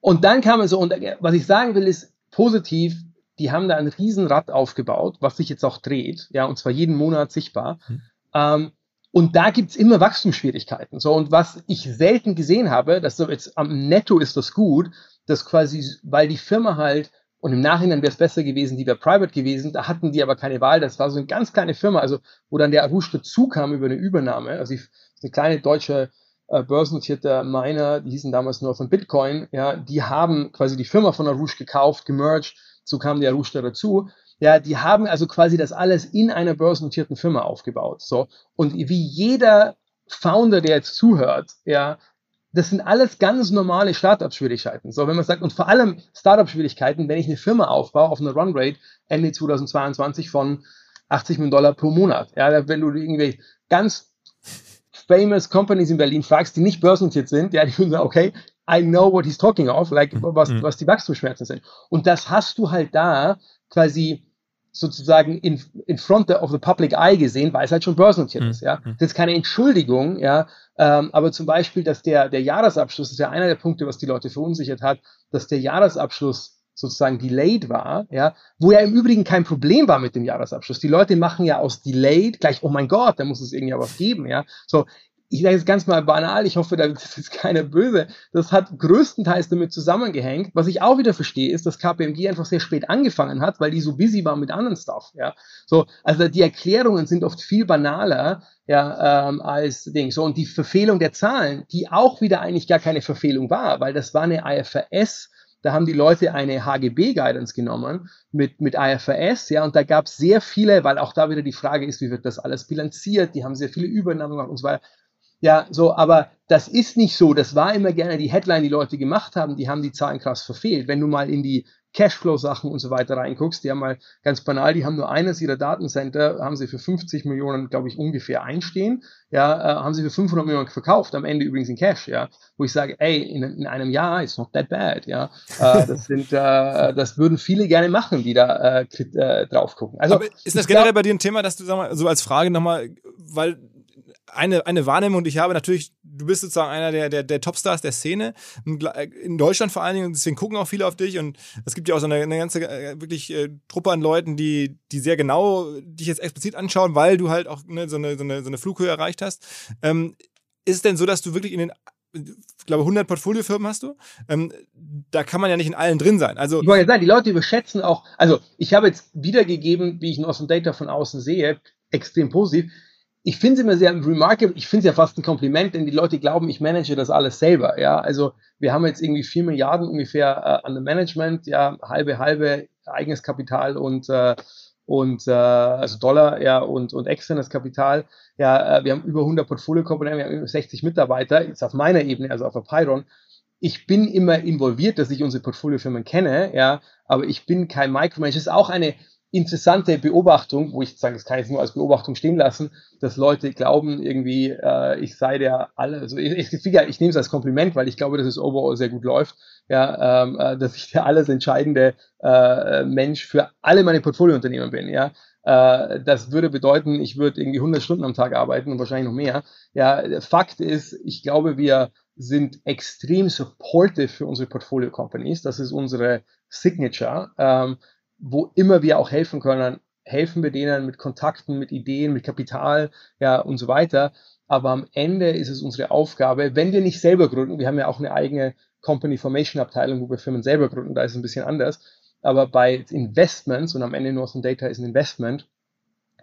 Und dann kam es so, und was ich sagen will, ist positiv, die haben da ein Riesenrad aufgebaut, was sich jetzt auch dreht, ja, und zwar jeden Monat sichtbar. Mhm. Ähm, und da gibt's immer Wachstumsschwierigkeiten. So, und was ich selten gesehen habe, dass so jetzt am Netto ist das gut, dass quasi, weil die Firma halt, und im Nachhinein wäre es besser gewesen, die wäre private gewesen, da hatten die aber keine Wahl, das war so eine ganz kleine Firma, also wo dann der Arush dazu kam über eine Übernahme, also die, eine kleine deutsche äh, börsennotierte Miner, die hießen damals nur von Bitcoin, ja, die haben quasi die Firma von Arush gekauft, gemerged, so kam der da dazu. Ja, die haben also quasi das alles in einer börsennotierten Firma aufgebaut. So. Und wie jeder Founder, der jetzt zuhört, ja, das sind alles ganz normale Startup-Schwierigkeiten. So, wenn man sagt, und vor allem Startup-Schwierigkeiten, wenn ich eine Firma aufbaue auf einer Runrate Ende 2022 von 80 Millionen Dollar pro Monat. Ja, wenn du irgendwie ganz famous Companies in Berlin fragst, die nicht börsennotiert sind, ja, die würden sagen, okay, I know what he's talking of, like, was, mhm. was die Wachstumsschmerzen sind. Und das hast du halt da quasi sozusagen in, in front of the public eye gesehen, weil es halt schon börsennotiert mhm. ist. Ja? Mhm. Das ist keine Entschuldigung, ja, ähm, aber zum Beispiel, dass der, der Jahresabschluss, das ist ja einer der Punkte, was die Leute verunsichert hat, dass der Jahresabschluss sozusagen delayed war, ja, wo ja im Übrigen kein Problem war mit dem Jahresabschluss. Die Leute machen ja aus delayed gleich, oh mein Gott, da muss es irgendwie was geben, ja. So, ich sage jetzt ganz mal banal, ich hoffe, da ist keiner böse. Das hat größtenteils damit zusammengehängt. Was ich auch wieder verstehe, ist, dass KPMG einfach sehr spät angefangen hat, weil die so busy waren mit anderen Stuff. Ja, so also die Erklärungen sind oft viel banaler ja ähm, als Ding. So und die Verfehlung der Zahlen, die auch wieder eigentlich gar keine Verfehlung war, weil das war eine IFRS. Da haben die Leute eine HGB-Guidance genommen mit, mit IFRS, ja, und da gab es sehr viele, weil auch da wieder die Frage ist, wie wird das alles bilanziert, die haben sehr viele Übernahmen gemacht und so weiter. Ja, so, aber das ist nicht so. Das war immer gerne die Headline, die Leute gemacht haben. Die haben die Zahlen krass verfehlt. Wenn du mal in die Cashflow-Sachen und so weiter reinguckst, die haben mal ganz banal, die haben nur eines ihrer Datencenter, haben sie für 50 Millionen, glaube ich, ungefähr einstehen, ja, äh, haben sie für 500 Millionen verkauft, am Ende übrigens in Cash, ja, wo ich sage, ey, in, in einem Jahr ist not that bad, ja, äh, das sind, äh, das würden viele gerne machen, die da äh, äh, drauf gucken. Also, Aber ist das generell bei dir ein Thema, dass du, sag mal, so als Frage nochmal, weil eine, eine Wahrnehmung, die ich habe, natürlich, du bist sozusagen einer der, der, der Topstars der Szene, in Deutschland vor allen Dingen, deswegen gucken auch viele auf dich und es gibt ja auch so eine, eine ganze äh, wirklich äh, Truppe an Leuten, die, die sehr genau dich jetzt explizit anschauen, weil du halt auch ne, so, eine, so, eine, so eine Flughöhe erreicht hast. Ähm, ist es denn so, dass du wirklich in den ich glaube, 100 Portfoliofirmen hast du. Ähm, da kann man ja nicht in allen drin sein. Also ich wollte sagen, die Leute überschätzen auch, also ich habe jetzt wiedergegeben, wie ich ein Awesome Data von außen sehe, extrem positiv ich finde es immer sehr remarkable, ich finde es ja fast ein Kompliment, denn die Leute glauben, ich manage das alles selber. Ja, also wir haben jetzt irgendwie vier Milliarden ungefähr äh, an dem Management, ja, halbe, halbe eigenes Kapital und äh, und äh, also Dollar ja und und externes Kapital. Ja, äh, wir haben über 100 Portfolio-Komponenten, wir haben über 60 Mitarbeiter, jetzt auf meiner Ebene, also auf der Pyron. Ich bin immer involviert, dass ich unsere Portfoliofirmen kenne, ja, aber ich bin kein Micromanager. Das ist auch eine interessante Beobachtung, wo ich sage, das kann ich nur als Beobachtung stehen lassen, dass Leute glauben, irgendwie, äh, ich sei der alle, also ich, ich, ich, nehme es als Kompliment, weil ich glaube, dass es overall sehr gut läuft, ja, ähm, äh, dass ich der alles entscheidende äh, Mensch für alle meine Portfoliounternehmen bin, ja. Äh, das würde bedeuten, ich würde irgendwie 100 Stunden am Tag arbeiten und wahrscheinlich noch mehr. Ja, Fakt ist, ich glaube, wir sind extrem supportive für unsere Portfolio Companies. Das ist unsere Signature. Ähm, wo immer wir auch helfen können, helfen wir denen mit Kontakten, mit Ideen, mit Kapital, ja, und so weiter. Aber am Ende ist es unsere Aufgabe, wenn wir nicht selber gründen, wir haben ja auch eine eigene Company Formation Abteilung, wo wir Firmen selber gründen, da ist es ein bisschen anders. Aber bei Investments und am Ende Northern Data ist ein Investment,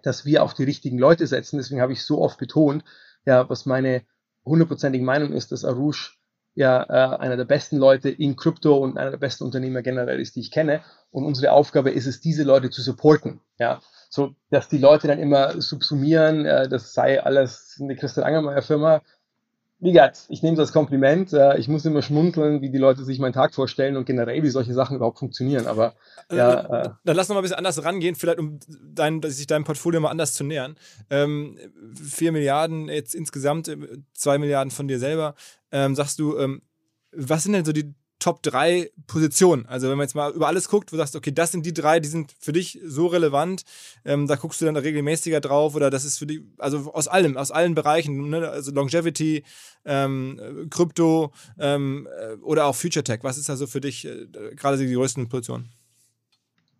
dass wir auf die richtigen Leute setzen. Deswegen habe ich so oft betont, ja, was meine hundertprozentige Meinung ist, dass Arush ja äh, einer der besten Leute in Krypto und einer der besten Unternehmer generell ist, die ich kenne. Und unsere Aufgabe ist es, diese Leute zu supporten. Ja, so dass die Leute dann immer subsumieren, äh, das sei alles eine Christian Angermeier Firma wie gesagt, ich nehme das als Kompliment. Äh, ich muss immer schmunzeln, wie die Leute sich meinen Tag vorstellen und generell, wie solche Sachen überhaupt funktionieren. Aber äh, ja, äh, dann lass noch mal ein bisschen anders rangehen, vielleicht um dein, sich deinem Portfolio mal anders zu nähern. Ähm, vier Milliarden jetzt insgesamt, äh, zwei Milliarden von dir selber. Ähm, sagst du, ähm, was sind denn so die Top 3 Positionen. Also wenn man jetzt mal über alles guckt, wo du sagst, okay, das sind die drei, die sind für dich so relevant, ähm, da guckst du dann regelmäßiger drauf oder das ist für dich, also aus allem, aus allen Bereichen, ne? also Longevity, ähm, Krypto ähm, äh, oder auch Future Tech. Was ist da so für dich äh, gerade die größten Positionen?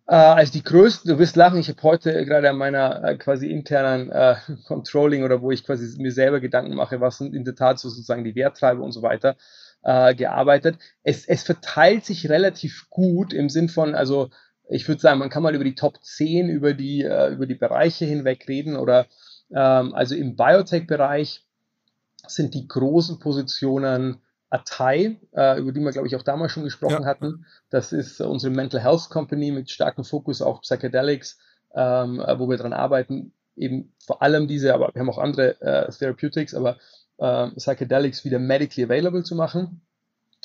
Äh, also die größten, du wirst lachen, ich habe heute gerade an meiner äh, quasi internen äh, Controlling oder wo ich quasi mir selber Gedanken mache, was sind in der Tat so sozusagen die Werttreiber und so weiter äh, gearbeitet. Es, es verteilt sich relativ gut im Sinn von, also ich würde sagen, man kann mal über die Top 10, über die, äh, über die Bereiche hinweg reden oder ähm, also im Biotech-Bereich sind die großen Positionen Atai, äh, über die wir, glaube ich, auch damals schon gesprochen ja. hatten. Das ist unsere Mental Health Company mit starkem Fokus auf Psychedelics, ähm, äh, wo wir dran arbeiten. Eben vor allem diese, aber wir haben auch andere äh, Therapeutics, aber Psychedelics wieder medically available zu machen.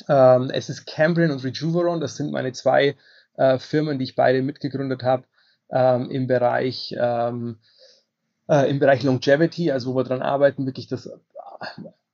Ähm, es ist Cambrian und Rejuveron, das sind meine zwei äh, Firmen, die ich beide mitgegründet habe ähm, im Bereich ähm, äh, im Bereich Longevity, also wo wir dran arbeiten, wirklich das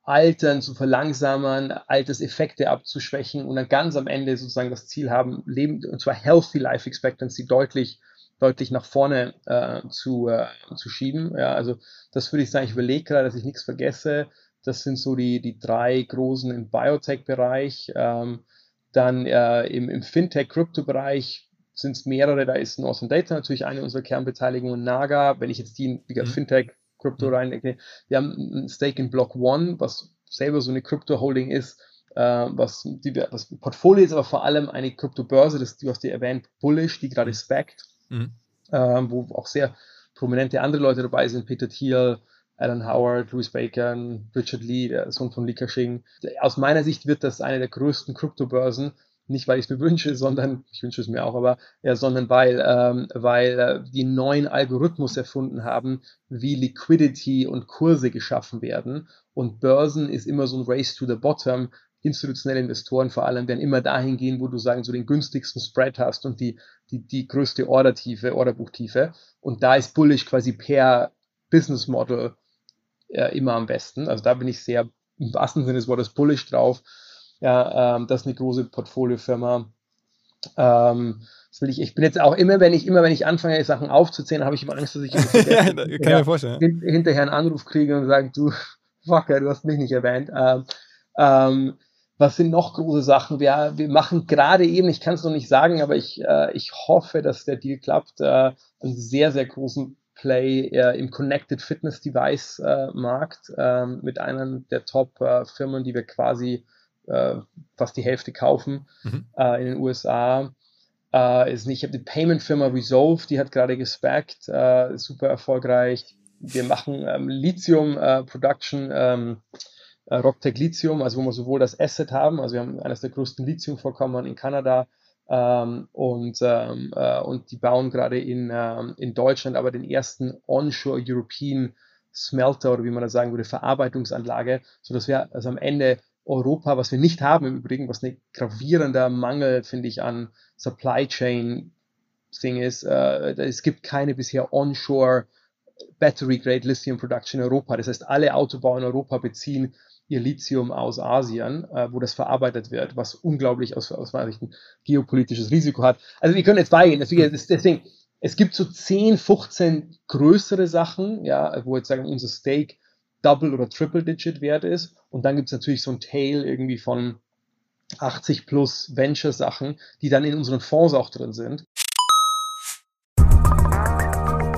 Altern zu verlangsamen, Alterseffekte abzuschwächen und dann ganz am Ende sozusagen das Ziel haben, Leben, und zwar Healthy Life Expectancy deutlich, deutlich nach vorne äh, zu, äh, zu schieben. Ja, also das würde ich sagen, ich überlege gerade, dass ich nichts vergesse. Das sind so die, die drei großen im Biotech-Bereich. Ähm, dann äh, im, im Fintech-Crypto-Bereich sind es mehrere, da ist Northern Data natürlich eine unserer Kernbeteiligungen, Naga, wenn ich jetzt die mhm. Fintech Krypto mhm. reinlege. Wir haben ein Stake in Block One, was selber so eine Krypto-Holding ist, äh, was die, das Portfolio ist aber vor allem eine Krypto-Börse, das du hast dir erwähnt, Bullish, die gerade mhm. spackt, mhm. äh, wo auch sehr prominente andere Leute dabei sind, Peter Thiel, Alan Howard, Louis Bacon, Richard Lee, der Sohn von Li Ka-shing. Aus meiner Sicht wird das eine der größten Kryptobörsen nicht weil ich es mir wünsche, sondern ich wünsche es mir auch, aber ja, sondern weil, ähm, weil äh, die neuen Algorithmus erfunden haben, wie Liquidity und Kurse geschaffen werden. Und Börsen ist immer so ein Race to the Bottom. Institutionelle Investoren vor allem werden immer dahin gehen, wo du sagen, so den günstigsten Spread hast und die, die, die größte Ordertiefe, Orderbuchtiefe. Und da ist Bullish quasi per Business Model äh, immer am besten. Also da bin ich sehr im wahrsten Sinne des Wortes bullish drauf. Ja, ähm, das ist eine große Portfoliofirma. Ähm, das will ich, ich bin jetzt auch immer, wenn ich immer, wenn ich anfange, Sachen aufzuzählen, habe ich immer Angst, dass ich ja, kann mir vorstellen. hinterher einen Anruf kriege und sage, du Fucker, du hast mich nicht erwähnt. Ähm, ähm, was sind noch große Sachen? Wir, wir machen gerade eben, ich kann es noch nicht sagen, aber ich, äh, ich hoffe, dass der Deal klappt, äh, einen sehr, sehr großen Play äh, im Connected Fitness Device äh, Markt äh, mit einer der Top äh, Firmen, die wir quasi äh, fast die Hälfte kaufen mhm. äh, in den USA. Äh, ist nicht, ich habe die Payment-Firma Resolve, die hat gerade gespackt, super erfolgreich. Wir machen ähm, Lithium-Production, äh, ähm, äh, Rocktech Lithium, also wo wir sowohl das Asset haben, also wir haben eines der größten Lithium-Vorkommen in Kanada, ähm, und, ähm, äh, und die bauen gerade in, ähm, in Deutschland aber den ersten Onshore European Smelter oder wie man das sagen würde, Verarbeitungsanlage, sodass wir also am Ende Europa, was wir nicht haben im Übrigen, was ein gravierender Mangel, finde ich, an Supply Chain Thing ist. Äh, es gibt keine bisher onshore Battery Grade Lithium Production in Europa. Das heißt, alle Autobauer in Europa beziehen ihr Lithium aus Asien, äh, wo das verarbeitet wird, was unglaublich aus, aus meiner Sicht ein geopolitisches Risiko hat. Also wir können jetzt beigehen. Deswegen, es gibt so 10, 15 größere Sachen, ja, wo jetzt sagen unser Stake Double- oder Triple-Digit-Wert ist. Und dann gibt es natürlich so ein Tail irgendwie von 80 plus Venture-Sachen, die dann in unseren Fonds auch drin sind.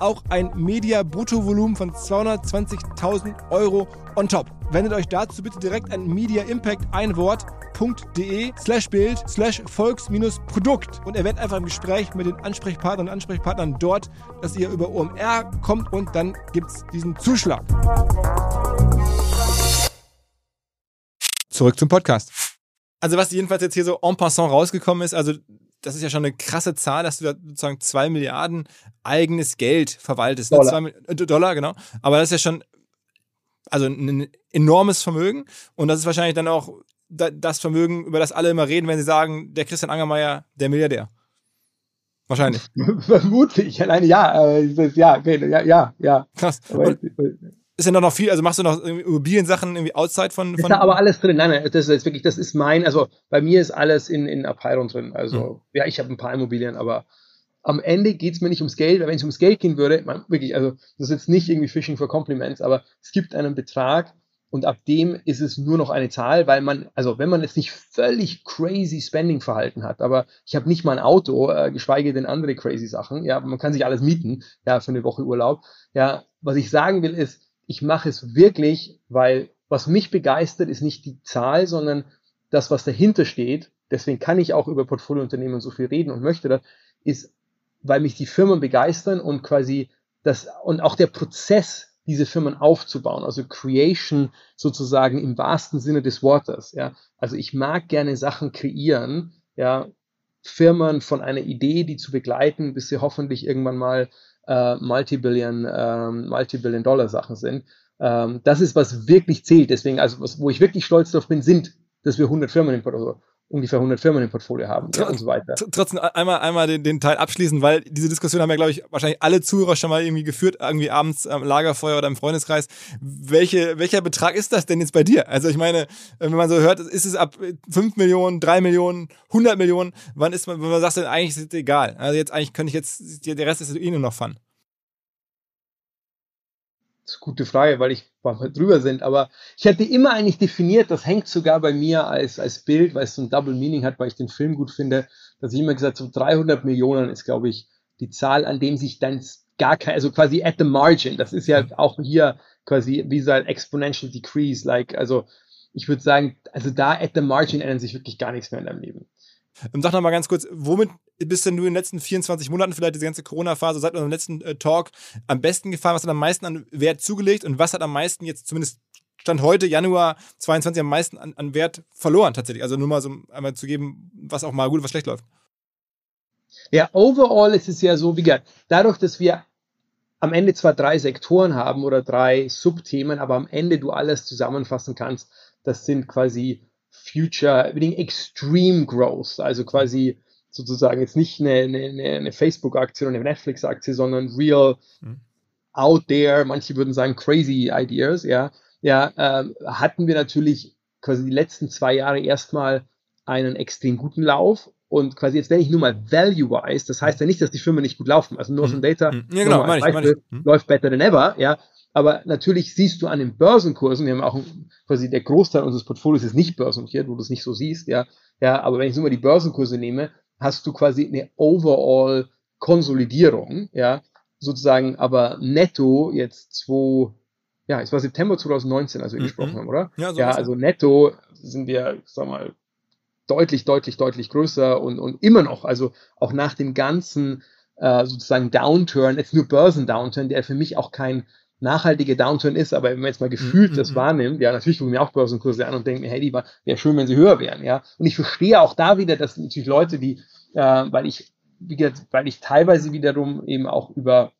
auch ein Media-Bruttovolumen von 220.000 Euro on top. Wendet euch dazu bitte direkt an Media Impact ein Wort www.volks-produkt.de slash Bild slash Volks-Produkt und erwähnt einfach im Gespräch mit den Ansprechpartnern und Ansprechpartnern dort, dass ihr über OMR kommt und dann gibt es diesen Zuschlag. Zurück zum Podcast. Also was jedenfalls jetzt hier so en passant rausgekommen ist, also das ist ja schon eine krasse Zahl, dass du da sozusagen zwei Milliarden eigenes Geld verwaltest. Ne? Dollar. Ne? Zwei, äh, Dollar, genau. Aber das ist ja schon also ein enormes Vermögen und das ist wahrscheinlich dann auch das Vermögen, über das alle immer reden, wenn sie sagen, der Christian Angermeier, der Milliardär. Wahrscheinlich. Vermutlich. Alleine ja, äh, ja, okay, ja, ja, ja. Krass. Und ist ja noch viel, also machst du noch Immobiliensachen irgendwie outside von, von. Ist da aber alles drin. Nein, nein, das ist jetzt wirklich, das ist mein, also bei mir ist alles in, in Abteilung drin. Also, mhm. ja, ich habe ein paar Immobilien, aber am Ende geht es mir nicht ums Geld, weil wenn es ums Geld gehen würde, man, wirklich, also das ist jetzt nicht irgendwie Fishing for Compliments, aber es gibt einen Betrag, und ab dem ist es nur noch eine Zahl, weil man, also wenn man jetzt nicht völlig crazy Spending-Verhalten hat, aber ich habe nicht mal ein Auto, äh, geschweige denn andere crazy Sachen, ja, man kann sich alles mieten, ja, für eine Woche Urlaub. Ja, was ich sagen will ist, ich mache es wirklich, weil was mich begeistert, ist nicht die Zahl, sondern das, was dahinter steht. Deswegen kann ich auch über Portfoliounternehmen so viel reden und möchte das, ist, weil mich die Firmen begeistern und quasi das, und auch der Prozess, diese Firmen aufzubauen, also Creation sozusagen im wahrsten Sinne des Wortes. Ja, also ich mag gerne Sachen kreieren, ja, Firmen von einer Idee, die zu begleiten, bis sie hoffentlich irgendwann mal äh, Multibillion, ähm, Multibillion Dollar Sachen sind. Ähm, das ist was wirklich zählt. Deswegen, also was, wo ich wirklich stolz drauf bin, sind, dass wir 100 Firmen im Portfolio, ungefähr 100 Firmen im Portfolio haben ja, und so weiter. Trotzdem einmal, einmal den, den, Teil abschließen, weil diese Diskussion haben ja, glaube ich, wahrscheinlich alle Zuhörer schon mal irgendwie geführt, irgendwie abends am Lagerfeuer oder im Freundeskreis. Welche, welcher Betrag ist das denn jetzt bei dir? Also ich meine, wenn man so hört, ist es ab 5 Millionen, 3 Millionen, 100 Millionen, wann ist man, wenn man sagt, eigentlich ist es egal. Also jetzt eigentlich könnte ich jetzt, der Rest ist eh nur noch Fun. Das ist eine gute Frage, weil ich mal drüber sind, aber ich hatte immer eigentlich definiert, das hängt sogar bei mir als, als Bild, weil es so ein Double Meaning hat, weil ich den Film gut finde, dass ich immer gesagt habe, so 300 Millionen ist, glaube ich, die Zahl, an dem sich dann gar kein, also quasi at the margin, das ist ja auch hier quasi wie so ein exponential decrease, like, also ich würde sagen, also da at the margin ändert sich wirklich gar nichts mehr in deinem Leben. Ähm, sag noch mal ganz kurz, womit bist denn du in den letzten 24 Monaten, vielleicht diese ganze Corona-Phase, seit unserem letzten äh, Talk, am besten gefahren? Was hat am meisten an Wert zugelegt und was hat am meisten jetzt zumindest Stand heute, Januar 22, am meisten an, an Wert verloren tatsächlich? Also nur mal so einmal zu geben, was auch mal gut, was schlecht läuft. Ja, overall ist es ja so, wie gesagt, dadurch, dass wir am Ende zwar drei Sektoren haben oder drei Subthemen, aber am Ende du alles zusammenfassen kannst, das sind quasi Future, Extreme Growth, also quasi sozusagen jetzt nicht eine, eine, eine Facebook-Aktie oder eine Netflix-Aktie, sondern real mhm. out there, manche würden sagen crazy ideas, ja, ja, ähm, hatten wir natürlich quasi die letzten zwei Jahre erstmal einen extrem guten Lauf und quasi jetzt wenn ich nur mal value-wise, das heißt ja nicht, dass die Firmen nicht gut laufen, also nur mhm. Data mhm. ja, genau, meine ich, ich. Mhm. läuft better than ever, ja, aber natürlich siehst du an den Börsenkursen, wir haben auch quasi der Großteil unseres Portfolios ist nicht börsennotiert, wo du es nicht so siehst, ja, ja, aber wenn ich nur mal die Börsenkurse nehme, hast du quasi eine overall Konsolidierung, ja, sozusagen, aber netto jetzt zwei, ja, es war September 2019, als wir mhm. gesprochen haben, oder? Ja, so ja also netto sind wir, sag mal, deutlich, deutlich, deutlich größer und, und immer noch, also auch nach dem ganzen äh, sozusagen Downturn, jetzt nur Börsen-Downturn, der für mich auch kein nachhaltiger Downturn ist, aber wenn man jetzt mal gefühlt mm -hmm. das wahrnimmt, ja, natürlich gucke ich mir auch Börsenkurse an und denke mir, hey, die wäre schön, wenn sie höher wären, ja. Und ich verstehe auch da wieder, dass natürlich Leute, die, äh, weil ich, wie gesagt, weil ich teilweise wiederum eben auch über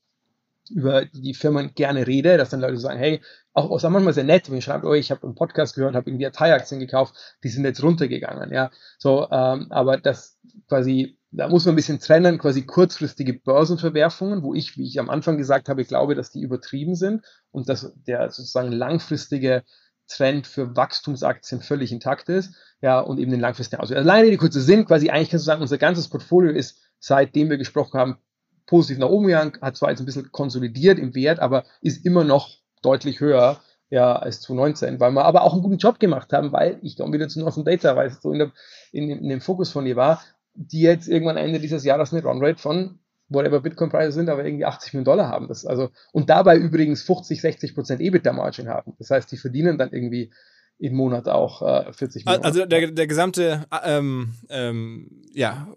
über die Firmen gerne rede, dass dann Leute sagen, hey, auch, auch manchmal sehr nett, wenn ich schreibe, oh, ich habe einen Podcast gehört, habe irgendwie Thai-Aktien gekauft, die sind jetzt runtergegangen, ja, so, ähm, aber das quasi da muss man ein bisschen trennen, quasi kurzfristige Börsenverwerfungen, wo ich, wie ich am Anfang gesagt habe, glaube, dass die übertrieben sind und dass der sozusagen langfristige Trend für Wachstumsaktien völlig intakt ist, ja, und eben den langfristigen Ausweg. Also alleine die kurze Sinn, quasi eigentlich kannst du sagen, unser ganzes Portfolio ist, seitdem wir gesprochen haben, positiv nach oben gegangen, hat zwar jetzt ein bisschen konsolidiert im Wert, aber ist immer noch deutlich höher, ja, als 2019, weil wir aber auch einen guten Job gemacht haben, weil ich komme wieder zu Northern Data, weil es so in, der, in, in dem Fokus von dir war, die jetzt irgendwann Ende dieses Jahres eine Runrate von whatever Bitcoin-Preise sind, aber irgendwie 80 Millionen Dollar haben. Das also, und dabei übrigens 50, 60 Prozent EBITDA-Margin haben. Das heißt, die verdienen dann irgendwie im Monat auch äh, 40 Millionen. Also der, der gesamte ähm, ähm, ja,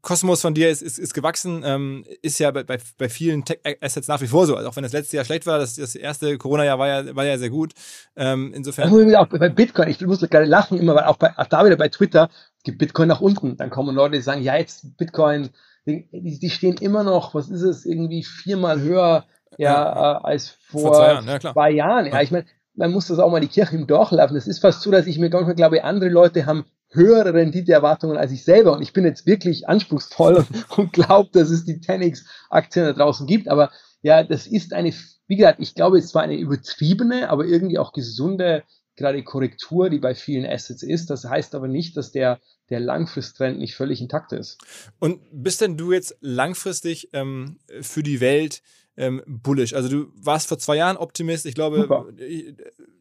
Kosmos von dir ist, ist, ist gewachsen, ähm, ist ja bei, bei vielen Tech-Assets nach wie vor so. Also auch wenn das letzte Jahr schlecht war, das, das erste Corona-Jahr war ja, war ja sehr gut. Ähm, insofern. Also auch bei Bitcoin, ich muss gerade lachen immer, weil auch, bei, auch da wieder bei Twitter geht Bitcoin nach unten. Dann kommen Leute, die sagen, ja, jetzt Bitcoin, die, die stehen immer noch, was ist es, irgendwie viermal höher ja. Äh, als vor, vor, zwei Jahren. Ja, zwei Jahren. Ja, ich meine, man muss das auch mal die Kirche im Dorf laufen. Es ist fast so, dass ich mir manchmal glaube, andere Leute haben höhere Renditeerwartungen als ich selber. Und ich bin jetzt wirklich anspruchsvoll und, und glaube, dass es die 10x-Aktien da draußen gibt. Aber ja, das ist eine, wie gesagt, ich glaube, es war eine übertriebene, aber irgendwie auch gesunde gerade Korrektur, die bei vielen Assets ist. Das heißt aber nicht, dass der, der Langfristtrend nicht völlig intakt ist. Und bist denn du jetzt langfristig ähm, für die Welt ähm, bullish? Also du warst vor zwei Jahren Optimist. Ich glaube, Super.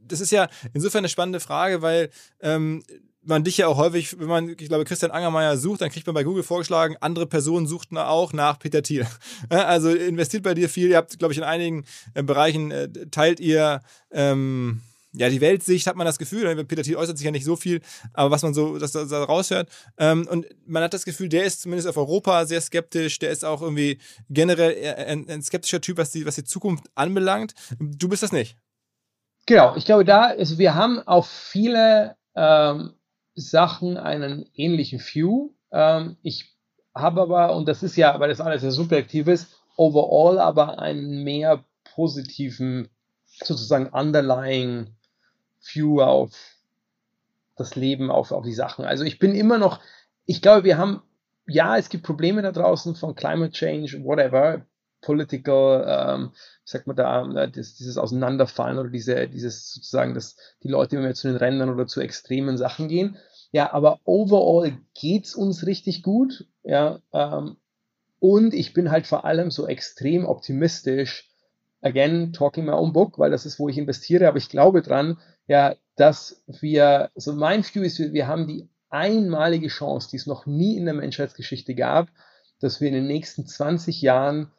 das ist ja insofern eine spannende Frage, weil ähm, man dich ja auch häufig, wenn man, ich glaube, Christian Angermeier sucht, dann kriegt man bei Google vorgeschlagen, andere Personen suchten auch nach Peter Thiel. Also investiert bei dir viel. Ihr habt, glaube ich, in einigen äh, Bereichen äh, teilt ihr ähm, ja, die Weltsicht hat man das Gefühl, Peter Thiel äußert sich ja nicht so viel, aber was man so das, das, raushört. Ähm, und man hat das Gefühl, der ist zumindest auf Europa sehr skeptisch, der ist auch irgendwie generell ein, ein skeptischer Typ, was die, was die Zukunft anbelangt. Du bist das nicht. Genau, ich glaube, da, also wir haben auf viele ähm, Sachen einen ähnlichen View. Ähm, ich habe aber, und das ist ja, weil das alles ja subjektiv ist, overall aber einen mehr positiven, sozusagen underlying View auf das Leben, auf, auf die Sachen. Also ich bin immer noch, ich glaube, wir haben, ja, es gibt Probleme da draußen von Climate Change, whatever, political, ähm, wie sagt man da, äh, das, dieses Auseinanderfallen oder diese, dieses sozusagen, dass die Leute immer mehr zu den Rändern oder zu extremen Sachen gehen. Ja, aber overall geht's uns richtig gut. Ja, ähm, und ich bin halt vor allem so extrem optimistisch. Again, talking my own book, weil das ist, wo ich investiere, aber ich glaube dran, ja, dass wir, also mein View ist, wir haben die einmalige Chance, die es noch nie in der Menschheitsgeschichte gab, dass wir in den nächsten 20 Jahren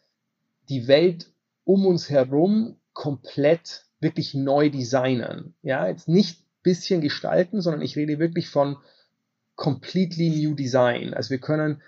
die Welt um uns herum komplett wirklich neu designen. Ja, jetzt nicht bisschen gestalten, sondern ich rede wirklich von completely new design. Also wir können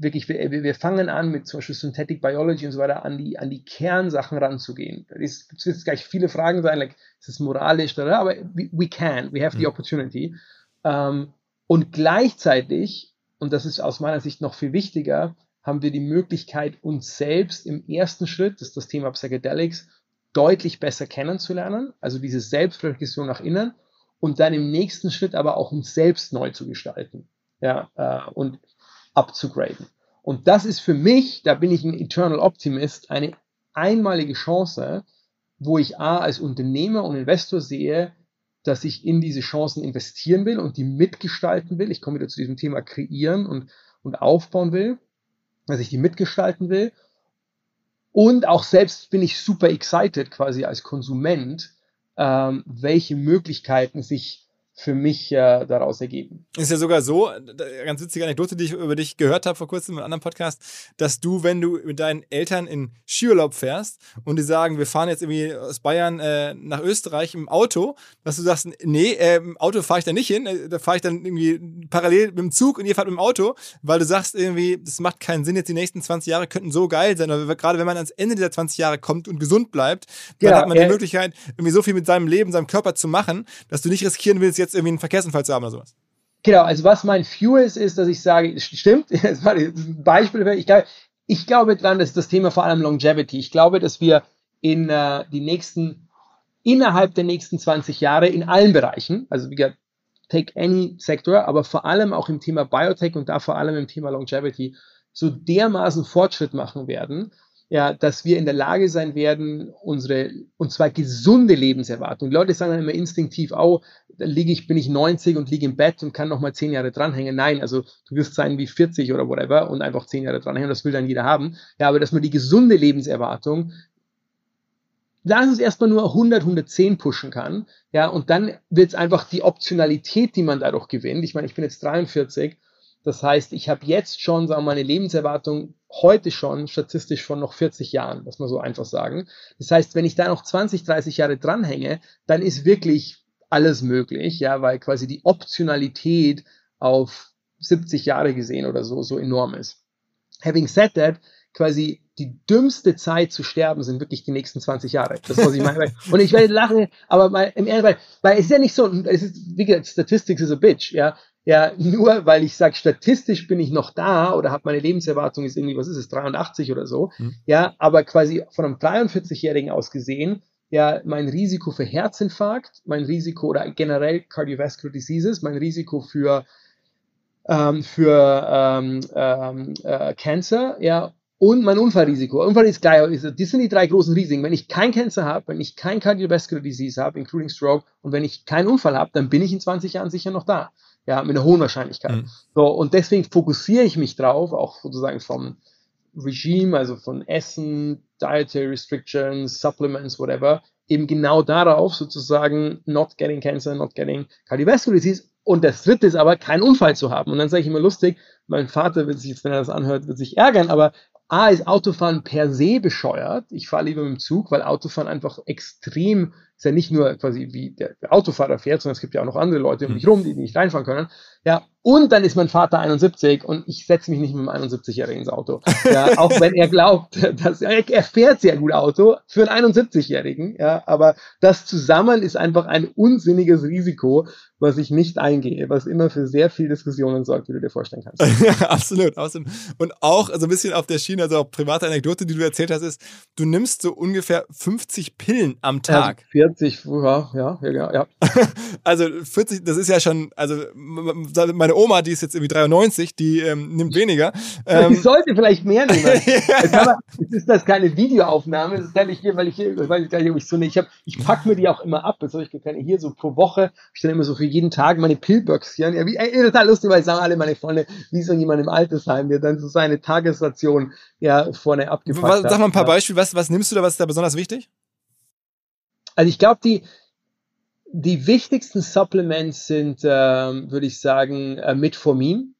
wirklich, wir, wir fangen an mit zum Beispiel Synthetic Biology und so weiter an die, an die Kernsachen ranzugehen. Es jetzt gleich viele Fragen sein, like, ist es moralisch, aber we, can, we have the mhm. opportunity. Um, und gleichzeitig, und das ist aus meiner Sicht noch viel wichtiger, haben wir die Möglichkeit, uns selbst im ersten Schritt, das ist das Thema Psychedelics, deutlich besser kennenzulernen, also diese Selbstreflexion nach innen und dann im nächsten Schritt aber auch uns selbst neu zu gestalten ja, äh, und abzugraden. Und das ist für mich, da bin ich ein Eternal Optimist, eine einmalige Chance, wo ich A als Unternehmer und Investor sehe, dass ich in diese Chancen investieren will und die mitgestalten will. Ich komme wieder zu diesem Thema kreieren und, und aufbauen will dass ich die mitgestalten will. Und auch selbst bin ich super excited quasi als Konsument, ähm, welche Möglichkeiten sich für mich äh, daraus ergeben. Ist ja sogar so, ganz witzige Anekdote, die ich über dich gehört habe vor kurzem in einem anderen Podcast, dass du, wenn du mit deinen Eltern in Skiurlaub fährst und die sagen, wir fahren jetzt irgendwie aus Bayern äh, nach Österreich im Auto, dass du sagst, nee, äh, im Auto fahre ich da nicht hin, äh, da fahre ich dann irgendwie parallel mit dem Zug und ihr fahrt mit dem Auto, weil du sagst irgendwie, das macht keinen Sinn, jetzt die nächsten 20 Jahre könnten so geil sein, aber gerade wenn man ans Ende dieser 20 Jahre kommt und gesund bleibt, dann ja, hat man die Möglichkeit, irgendwie so viel mit seinem Leben, seinem Körper zu machen, dass du nicht riskieren willst, jetzt irgendwie einen Verkehrsunfall zu haben oder sowas. Genau, also was mein View ist, ist, dass ich sage, stimmt, das war ein Beispiel, ich glaube, ich glaube dran, dass das Thema vor allem Longevity. Ich glaube, dass wir in äh, die nächsten, innerhalb der nächsten 20 Jahre in allen Bereichen, also wie gesagt, take any Sektor, aber vor allem auch im Thema Biotech und da vor allem im Thema Longevity so dermaßen Fortschritt machen werden, ja, dass wir in der Lage sein werden, unsere, und zwar gesunde Lebenserwartung. Die Leute sagen dann immer instinktiv, oh, da liege ich, bin ich 90 und liege im Bett und kann noch mal 10 Jahre dranhängen. Nein, also du wirst sein wie 40 oder whatever und einfach 10 Jahre dranhängen, das will dann jeder haben. Ja, aber dass man die gesunde Lebenserwartung lass uns erstmal nur 100, 110 pushen kann, ja, und dann wird es einfach die Optionalität, die man dadurch gewinnt. Ich meine, ich bin jetzt 43 das heißt, ich habe jetzt schon, sagen wir mal, eine Lebenserwartung heute schon statistisch von noch 40 Jahren, muss man so einfach sagen. Das heißt, wenn ich da noch 20, 30 Jahre dranhänge, dann ist wirklich alles möglich, ja, weil quasi die Optionalität auf 70 Jahre gesehen oder so so enorm ist. Having said that, quasi die dümmste Zeit zu sterben sind wirklich die nächsten 20 Jahre. Das ist, was ich meine. Und ich werde lachen, aber mal im Ernst, weil, weil es ist ja nicht so, es ist, wie gesagt, Statistics is a bitch, ja. Ja, nur weil ich sage, statistisch bin ich noch da oder habe meine Lebenserwartung ist irgendwie, was ist es, 83 oder so. Mhm. Ja, aber quasi von einem 43-Jährigen aus gesehen, ja, mein Risiko für Herzinfarkt, mein Risiko oder generell Cardiovascular Diseases, mein Risiko für ähm, für ähm, ähm, äh, Cancer, ja, und mein Unfallrisiko. Unfall ist gleich. Also, das sind die drei großen Risiken. Wenn ich kein Cancer habe, wenn ich kein Cardiovascular Disease habe, including Stroke, und wenn ich keinen Unfall habe, dann bin ich in 20 Jahren sicher noch da. Ja, mit einer hohen Wahrscheinlichkeit. Mhm. So, und deswegen fokussiere ich mich drauf, auch sozusagen vom Regime, also von Essen, Dietary Restrictions, Supplements, whatever, eben genau darauf sozusagen not getting cancer, not getting cardiovascular disease. Und das dritte ist aber, keinen Unfall zu haben. Und dann sage ich immer lustig, mein Vater wird sich jetzt, wenn er das anhört, wird sich ärgern, aber A ist Autofahren per se bescheuert. Ich fahre lieber mit dem Zug, weil Autofahren einfach extrem ist ja nicht nur quasi wie der, Autofahrer fährt, sondern es gibt ja auch noch andere Leute um mich rum, die nicht reinfahren können. Ja, und dann ist mein Vater 71 und ich setze mich nicht mit einem 71-Jährigen ins Auto. Ja, auch wenn er glaubt, dass er, er fährt sehr gut Auto für einen 71-Jährigen. Ja, aber das zusammen ist einfach ein unsinniges Risiko, was ich nicht eingehe, was immer für sehr viel Diskussionen sorgt, wie du dir vorstellen kannst. ja, absolut, absolut. Und auch so ein bisschen auf der Schiene, also auch private Anekdote, die du erzählt hast, ist, du nimmst so ungefähr 50 Pillen am Tag. Ja, 40, ja, ja, ja, ja. also 40, das ist ja schon, also meine Oma, die ist jetzt irgendwie 93, die ähm, nimmt weniger. Ähm, ich sollte vielleicht mehr nehmen. jetzt, aber, jetzt ist das keine Videoaufnahme, das stelle ich hier, weil ich hier, ich weiß gar nicht, ob ich so nicht, ich, hab, ich packe mir die auch immer ab, habe ich keine, hier so pro Woche, ich dann immer so für jeden Tag meine Pillböckchen, ja, wie, ey, total lustig, weil sagen alle meine Freunde, wie so jemand im Altersheim, der dann so seine Tagesration ja vorne abgepackt was, Sag mal ein paar Beispiele, was, was nimmst du da, was ist da besonders wichtig? Also ich glaube, die, die wichtigsten Supplements sind, ähm, würde ich sagen, äh, Metformin.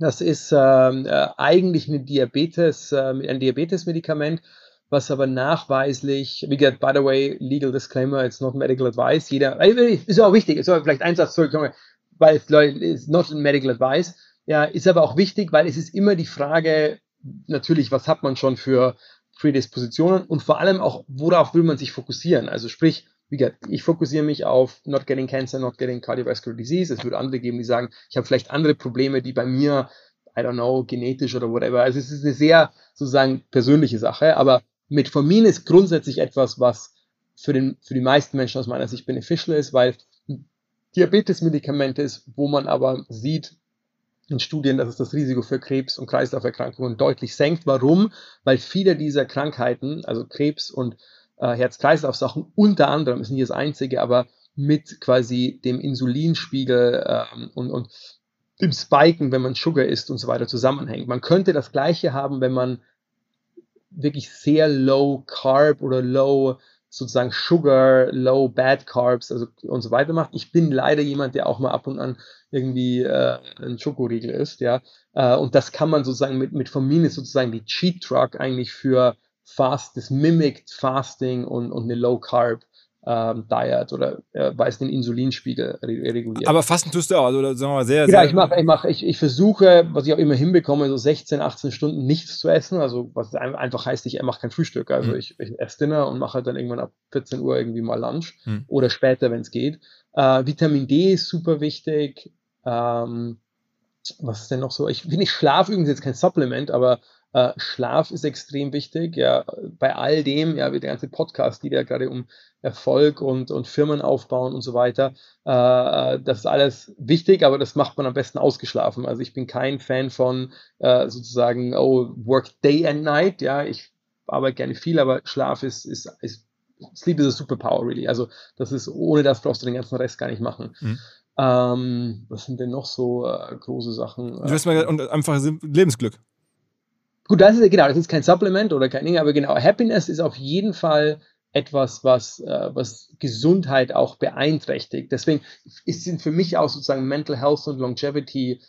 Das ist ähm, äh, eigentlich eine Diabetes, äh, ein Diabetesmedikament, was aber nachweislich, wie gesagt, by the way, legal disclaimer, it's not medical advice. Jeder, äh, ist auch wichtig, ist aber vielleicht ein Satz zurück, weil es ist not medical advice. Ja, ist aber auch wichtig, weil es ist immer die Frage, natürlich, was hat man schon für Prädispositionen und vor allem auch, worauf will man sich fokussieren? Also sprich, wie gesagt, ich fokussiere mich auf not getting cancer, not getting cardiovascular disease. Es wird andere geben, die sagen, ich habe vielleicht andere Probleme, die bei mir, I don't know, genetisch oder whatever. Also es ist eine sehr sozusagen persönliche Sache, aber Metformin ist grundsätzlich etwas, was für, den, für die meisten Menschen aus meiner Sicht beneficial ist, weil Diabetes-Medikamente ist, wo man aber sieht in Studien, dass es das Risiko für Krebs und Kreislauferkrankungen deutlich senkt. Warum? Weil viele dieser Krankheiten, also Krebs und äh, Herz-Kreislauf-Sachen, unter anderem, ist nicht das einzige, aber mit quasi dem Insulinspiegel ähm, und, und dem Spiken, wenn man Sugar isst und so weiter zusammenhängt. Man könnte das gleiche haben, wenn man wirklich sehr low carb oder low sozusagen Sugar, low bad carbs also und so weiter macht. Ich bin leider jemand, der auch mal ab und an irgendwie äh, ein Schokoriegel isst, ja. Äh, und das kann man sozusagen mit, mit ist sozusagen die Cheat Truck eigentlich für Fast, das mimikt Fasting und, und eine Low Carb ähm, Diet oder äh, weil es den Insulinspiegel reguliert. Aber Fasten tust du auch, also sagen wir mal sehr, sehr. Ja, ich mache, ich mache, ich, ich versuche, was ich auch immer hinbekomme, so 16, 18 Stunden nichts zu essen. Also was einfach heißt, ich mache kein Frühstück. Also mhm. ich, ich esse Dinner und mache halt dann irgendwann ab 14 Uhr irgendwie mal Lunch mhm. oder später, wenn es geht. Äh, Vitamin D ist super wichtig. Ähm, was ist denn noch so? Ich finde, ich schlafe übrigens jetzt kein Supplement, aber äh, Schlaf ist extrem wichtig. Ja, bei all dem, ja, wie der ganze Podcast, die ja gerade um Erfolg und, und Firmen aufbauen und so weiter, äh, das ist alles wichtig, aber das macht man am besten ausgeschlafen. Also ich bin kein Fan von äh, sozusagen, oh, work day and night. Ja, ich arbeite gerne viel, aber Schlaf ist, ist, ist Sleep is a superpower, really. Also das ist, ohne das brauchst du den ganzen Rest gar nicht machen. Mhm. Ähm, was sind denn noch so äh, große Sachen? Du hast mal und einfach Lebensglück. Gut, das ist genau, das ist kein Supplement oder kein Ding, aber genau, Happiness ist auf jeden Fall etwas, was, äh, was Gesundheit auch beeinträchtigt. Deswegen sind für mich auch sozusagen Mental Health und Longevity,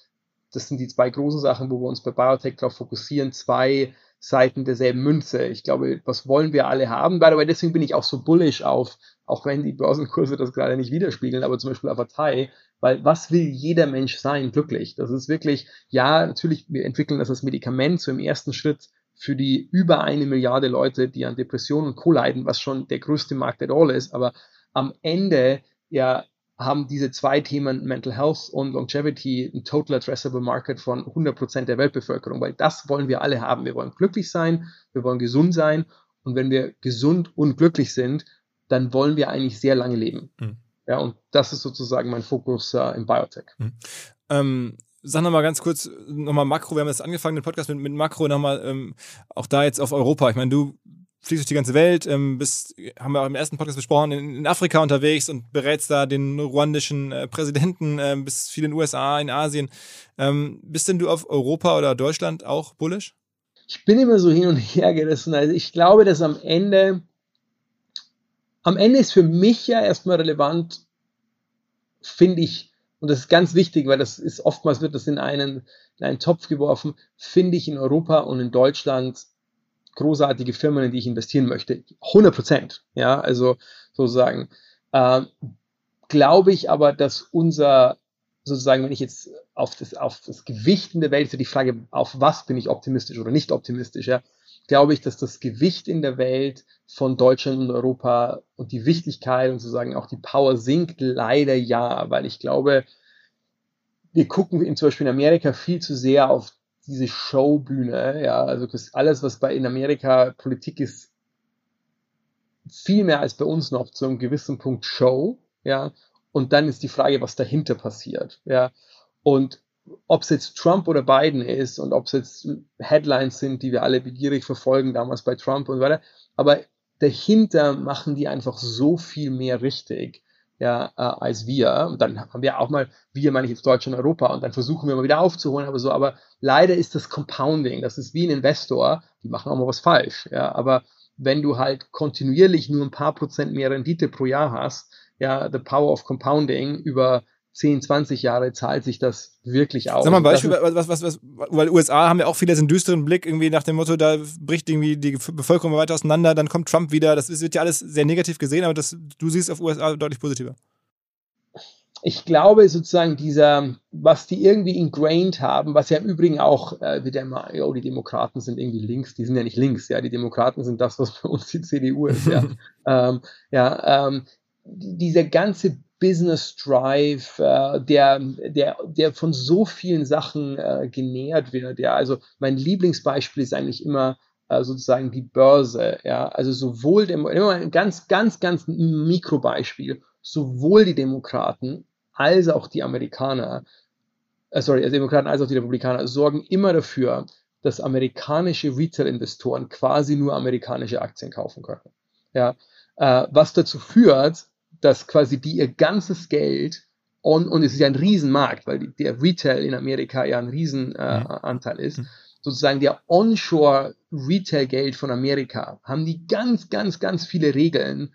das sind die zwei großen Sachen, wo wir uns bei Biotech darauf fokussieren, zwei Seiten derselben Münze. Ich glaube, was wollen wir alle haben? By the way, deswegen bin ich auch so bullish auf, auch wenn die Börsenkurse das gerade nicht widerspiegeln, aber zum Beispiel auf Partei, weil was will jeder Mensch sein, glücklich? Das ist wirklich, ja, natürlich, wir entwickeln das als Medikament so im ersten Schritt für die über eine Milliarde Leute, die an Depressionen und Co. leiden, was schon der größte Markt der all ist. Aber am Ende ja haben diese zwei Themen Mental Health und Longevity ein Total Addressable Market von 100% der Weltbevölkerung, weil das wollen wir alle haben. Wir wollen glücklich sein, wir wollen gesund sein und wenn wir gesund und glücklich sind, dann wollen wir eigentlich sehr lange leben. Mhm. Ja, und das ist sozusagen mein Fokus äh, im Biotech. Mhm. Ähm, sag nochmal ganz kurz, nochmal Makro, wir haben jetzt angefangen, den Podcast mit, mit Makro, nochmal ähm, auch da jetzt auf Europa. Ich meine, du fliegst durch die ganze Welt, ähm, bist, haben wir auch im ersten Podcast besprochen, in, in Afrika unterwegs und berätst da den ruandischen äh, Präsidenten, äh, bist viel in den USA, in Asien. Ähm, bist denn du auf Europa oder Deutschland auch bullish? Ich bin immer so hin und her gerissen. Also ich glaube, dass am Ende, am Ende ist für mich ja erstmal relevant, finde ich, und das ist ganz wichtig, weil das ist oftmals wird das in einen, in einen Topf geworfen, finde ich in Europa und in Deutschland großartige Firmen, in die ich investieren möchte. 100 Prozent. Ja, also sozusagen. Äh, glaube ich aber, dass unser, sozusagen, wenn ich jetzt auf das, auf das Gewicht in der Welt, für die Frage, auf was bin ich optimistisch oder nicht optimistisch, ja, glaube ich, dass das Gewicht in der Welt von Deutschland und Europa und die Wichtigkeit und sozusagen auch die Power sinkt leider ja, weil ich glaube, wir gucken in zum Beispiel in Amerika viel zu sehr auf diese Showbühne, ja, also alles, was bei in Amerika Politik ist, viel mehr als bei uns noch zu einem gewissen Punkt Show, ja, und dann ist die Frage, was dahinter passiert, ja, und ob es jetzt Trump oder Biden ist und ob es jetzt Headlines sind, die wir alle begierig verfolgen, damals bei Trump und so weiter, aber dahinter machen die einfach so viel mehr richtig, ja, äh, als wir. Und dann haben wir auch mal, wir meine ich jetzt Deutschland und Europa, und dann versuchen wir mal wieder aufzuholen, aber so, aber leider ist das Compounding, das ist wie ein Investor, die machen auch mal was falsch, ja, aber wenn du halt kontinuierlich nur ein paar Prozent mehr Rendite pro Jahr hast, ja, the power of compounding über 10, 20 Jahre zahlt sich das wirklich aus. Sag mal ein Beispiel, was, was, was, weil USA haben ja auch viele diesen düsteren Blick irgendwie nach dem Motto, da bricht irgendwie die Bevölkerung weiter auseinander, dann kommt Trump wieder. Das wird ja alles sehr negativ gesehen, aber das, du siehst auf USA deutlich positiver. Ich glaube sozusagen dieser, was die irgendwie ingrained haben, was ja im Übrigen auch äh, wieder immer, oh, die Demokraten sind irgendwie links, die sind ja nicht links, ja, die Demokraten sind das, was bei uns die CDU ist, ja. ähm, ja, ähm, dieser ganze Business Drive, äh, der, der, der von so vielen Sachen äh, genährt wird. Ja, also mein Lieblingsbeispiel ist eigentlich immer äh, sozusagen die Börse. Ja, also sowohl dem, immer ein ganz, ganz, ganz Mikrobeispiel, sowohl die Demokraten als auch die Amerikaner, äh, sorry, also Demokraten als auch die Republikaner sorgen immer dafür, dass amerikanische Retail-Investoren quasi nur amerikanische Aktien kaufen können. Ja, was dazu führt, dass quasi die ihr ganzes Geld on, und es ist ja ein Riesenmarkt, weil die, der Retail in Amerika ja ein Riesenanteil äh, mhm. ist, mhm. sozusagen der Onshore-Retail-Geld von Amerika, haben die ganz, ganz, ganz viele Regeln,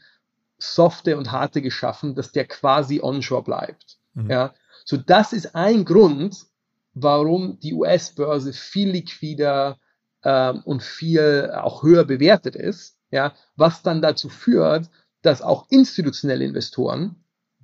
softe und harte geschaffen, dass der quasi onshore bleibt. Mhm. Ja, so das ist ein Grund, warum die US-Börse viel liquider ähm, und viel auch höher bewertet ist. Ja, was dann dazu führt, dass auch institutionelle Investoren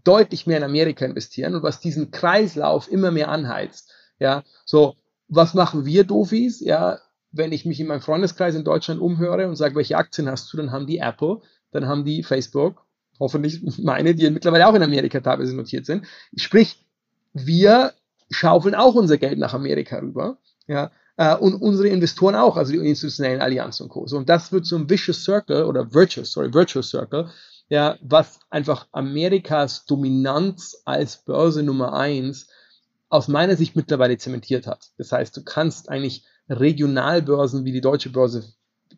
deutlich mehr in Amerika investieren und was diesen Kreislauf immer mehr anheizt. Ja, so, was machen wir Dofis? Ja, wenn ich mich in meinem Freundeskreis in Deutschland umhöre und sage, welche Aktien hast du, dann haben die Apple, dann haben die Facebook, hoffentlich meine, die mittlerweile auch in Amerika teilweise notiert sind. Sprich, wir schaufeln auch unser Geld nach Amerika rüber. Ja, äh, und unsere Investoren auch, also die institutionellen Allianzen und Co. Und das wird so ein Vicious Circle oder Virtuous, sorry, Virtuous Circle, ja, was einfach Amerikas Dominanz als Börse Nummer eins aus meiner Sicht mittlerweile zementiert hat. Das heißt, du kannst eigentlich Regionalbörsen wie die deutsche Börse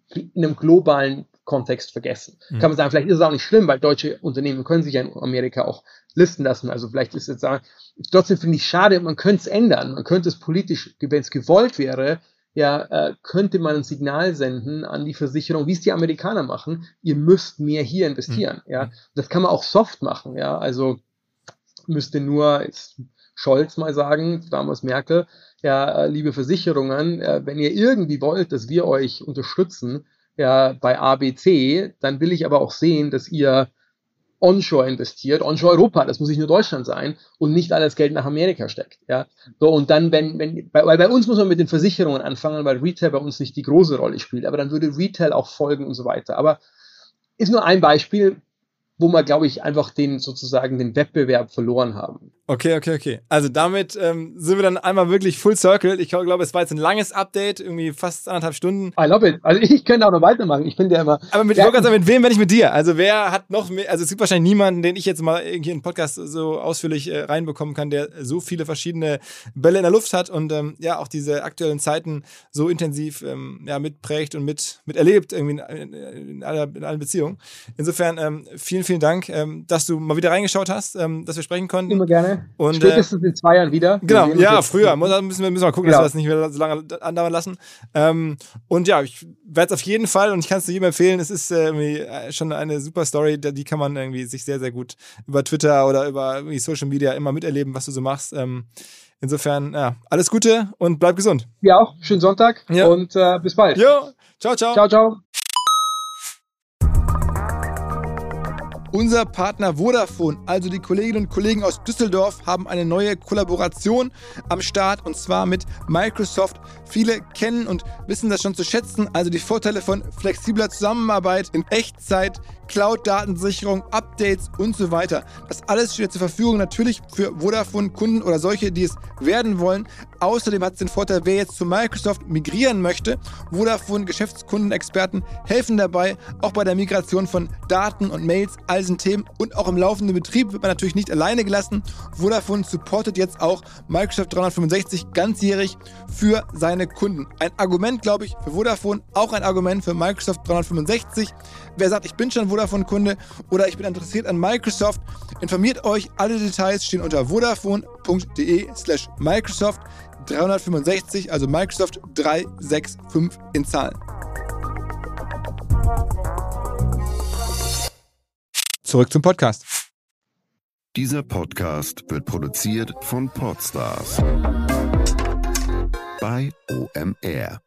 in einem globalen Kontext vergessen. Mhm. Kann man sagen, vielleicht ist es auch nicht schlimm, weil deutsche Unternehmen können sich ja in Amerika auch listen lassen. Also vielleicht ist es jetzt, trotzdem finde ich schade, man könnte es ändern. Man könnte es politisch, wenn es gewollt wäre, ja, äh, könnte man ein Signal senden an die Versicherung, wie es die Amerikaner machen, ihr müsst mehr hier investieren. Mhm. Ja, das kann man auch soft machen. Ja, also müsste nur Scholz mal sagen, damals Merkel, ja, äh, liebe Versicherungen, äh, wenn ihr irgendwie wollt, dass wir euch unterstützen, ja, bei ABC, dann will ich aber auch sehen, dass ihr onshore investiert, onshore Europa, das muss nicht nur Deutschland sein und nicht alles Geld nach Amerika steckt. Ja, so und dann, wenn, wenn, weil bei uns muss man mit den Versicherungen anfangen, weil Retail bei uns nicht die große Rolle spielt, aber dann würde Retail auch folgen und so weiter. Aber ist nur ein Beispiel, wo wir, glaube ich, einfach den sozusagen den Wettbewerb verloren haben. Okay, okay, okay. Also damit ähm, sind wir dann einmal wirklich full circle. Ich glaube, es war jetzt ein langes Update, irgendwie fast anderthalb Stunden. I love it. Also ich könnte auch noch weitermachen. Ich finde ja immer. Aber mit, ja, sagen, mit wem, wenn ich mit dir? Also wer hat noch mehr? Also es gibt wahrscheinlich niemanden, den ich jetzt mal irgendwie in den Podcast so ausführlich äh, reinbekommen kann, der so viele verschiedene Bälle in der Luft hat und ähm, ja auch diese aktuellen Zeiten so intensiv ähm, ja, mitprägt und mit, miterlebt irgendwie in, in, in, aller, in allen Beziehungen. Insofern ähm, vielen, vielen Dank, ähm, dass du mal wieder reingeschaut hast, ähm, dass wir sprechen konnten. Immer gerne. Und, Spätestens äh, in zwei Jahren wieder. Genau, ja, früher. Müssen wir, müssen wir mal gucken, genau. dass wir das nicht mehr so lange andauern lassen. Ähm, und ja, ich werde es auf jeden Fall und ich kann es dir jedem empfehlen. Es ist äh, irgendwie äh, schon eine super Story, die kann man irgendwie sich sehr, sehr gut über Twitter oder über Social Media immer miterleben, was du so machst. Ähm, insofern, ja, alles Gute und bleib gesund. Ja auch. Schönen Sonntag ja. und äh, bis bald. Jo, ciao, ciao. Ciao, ciao. Unser Partner Vodafone, also die Kolleginnen und Kollegen aus Düsseldorf, haben eine neue Kollaboration am Start und zwar mit Microsoft. Viele kennen und wissen das schon zu schätzen, also die Vorteile von flexibler Zusammenarbeit in Echtzeit, Cloud-Datensicherung, Updates und so weiter. Das alles steht zur Verfügung natürlich für Vodafone-Kunden oder solche, die es werden wollen. Außerdem hat es den Vorteil, wer jetzt zu Microsoft migrieren möchte. Vodafone-Geschäftskundenexperten helfen dabei, auch bei der Migration von Daten und Mails, all diesen Themen und auch im laufenden Betrieb wird man natürlich nicht alleine gelassen. Vodafone supportet jetzt auch Microsoft 365 ganzjährig für seine Kunden. Ein Argument, glaube ich, für Vodafone, auch ein Argument für Microsoft 365. Wer sagt, ich bin schon Vodafone-Kunde oder ich bin interessiert an Microsoft, informiert euch. Alle Details stehen unter vodafone.de slash Microsoft 365, also Microsoft 365 in Zahlen. Zurück zum Podcast. Dieser Podcast wird produziert von Podstars bei OMR.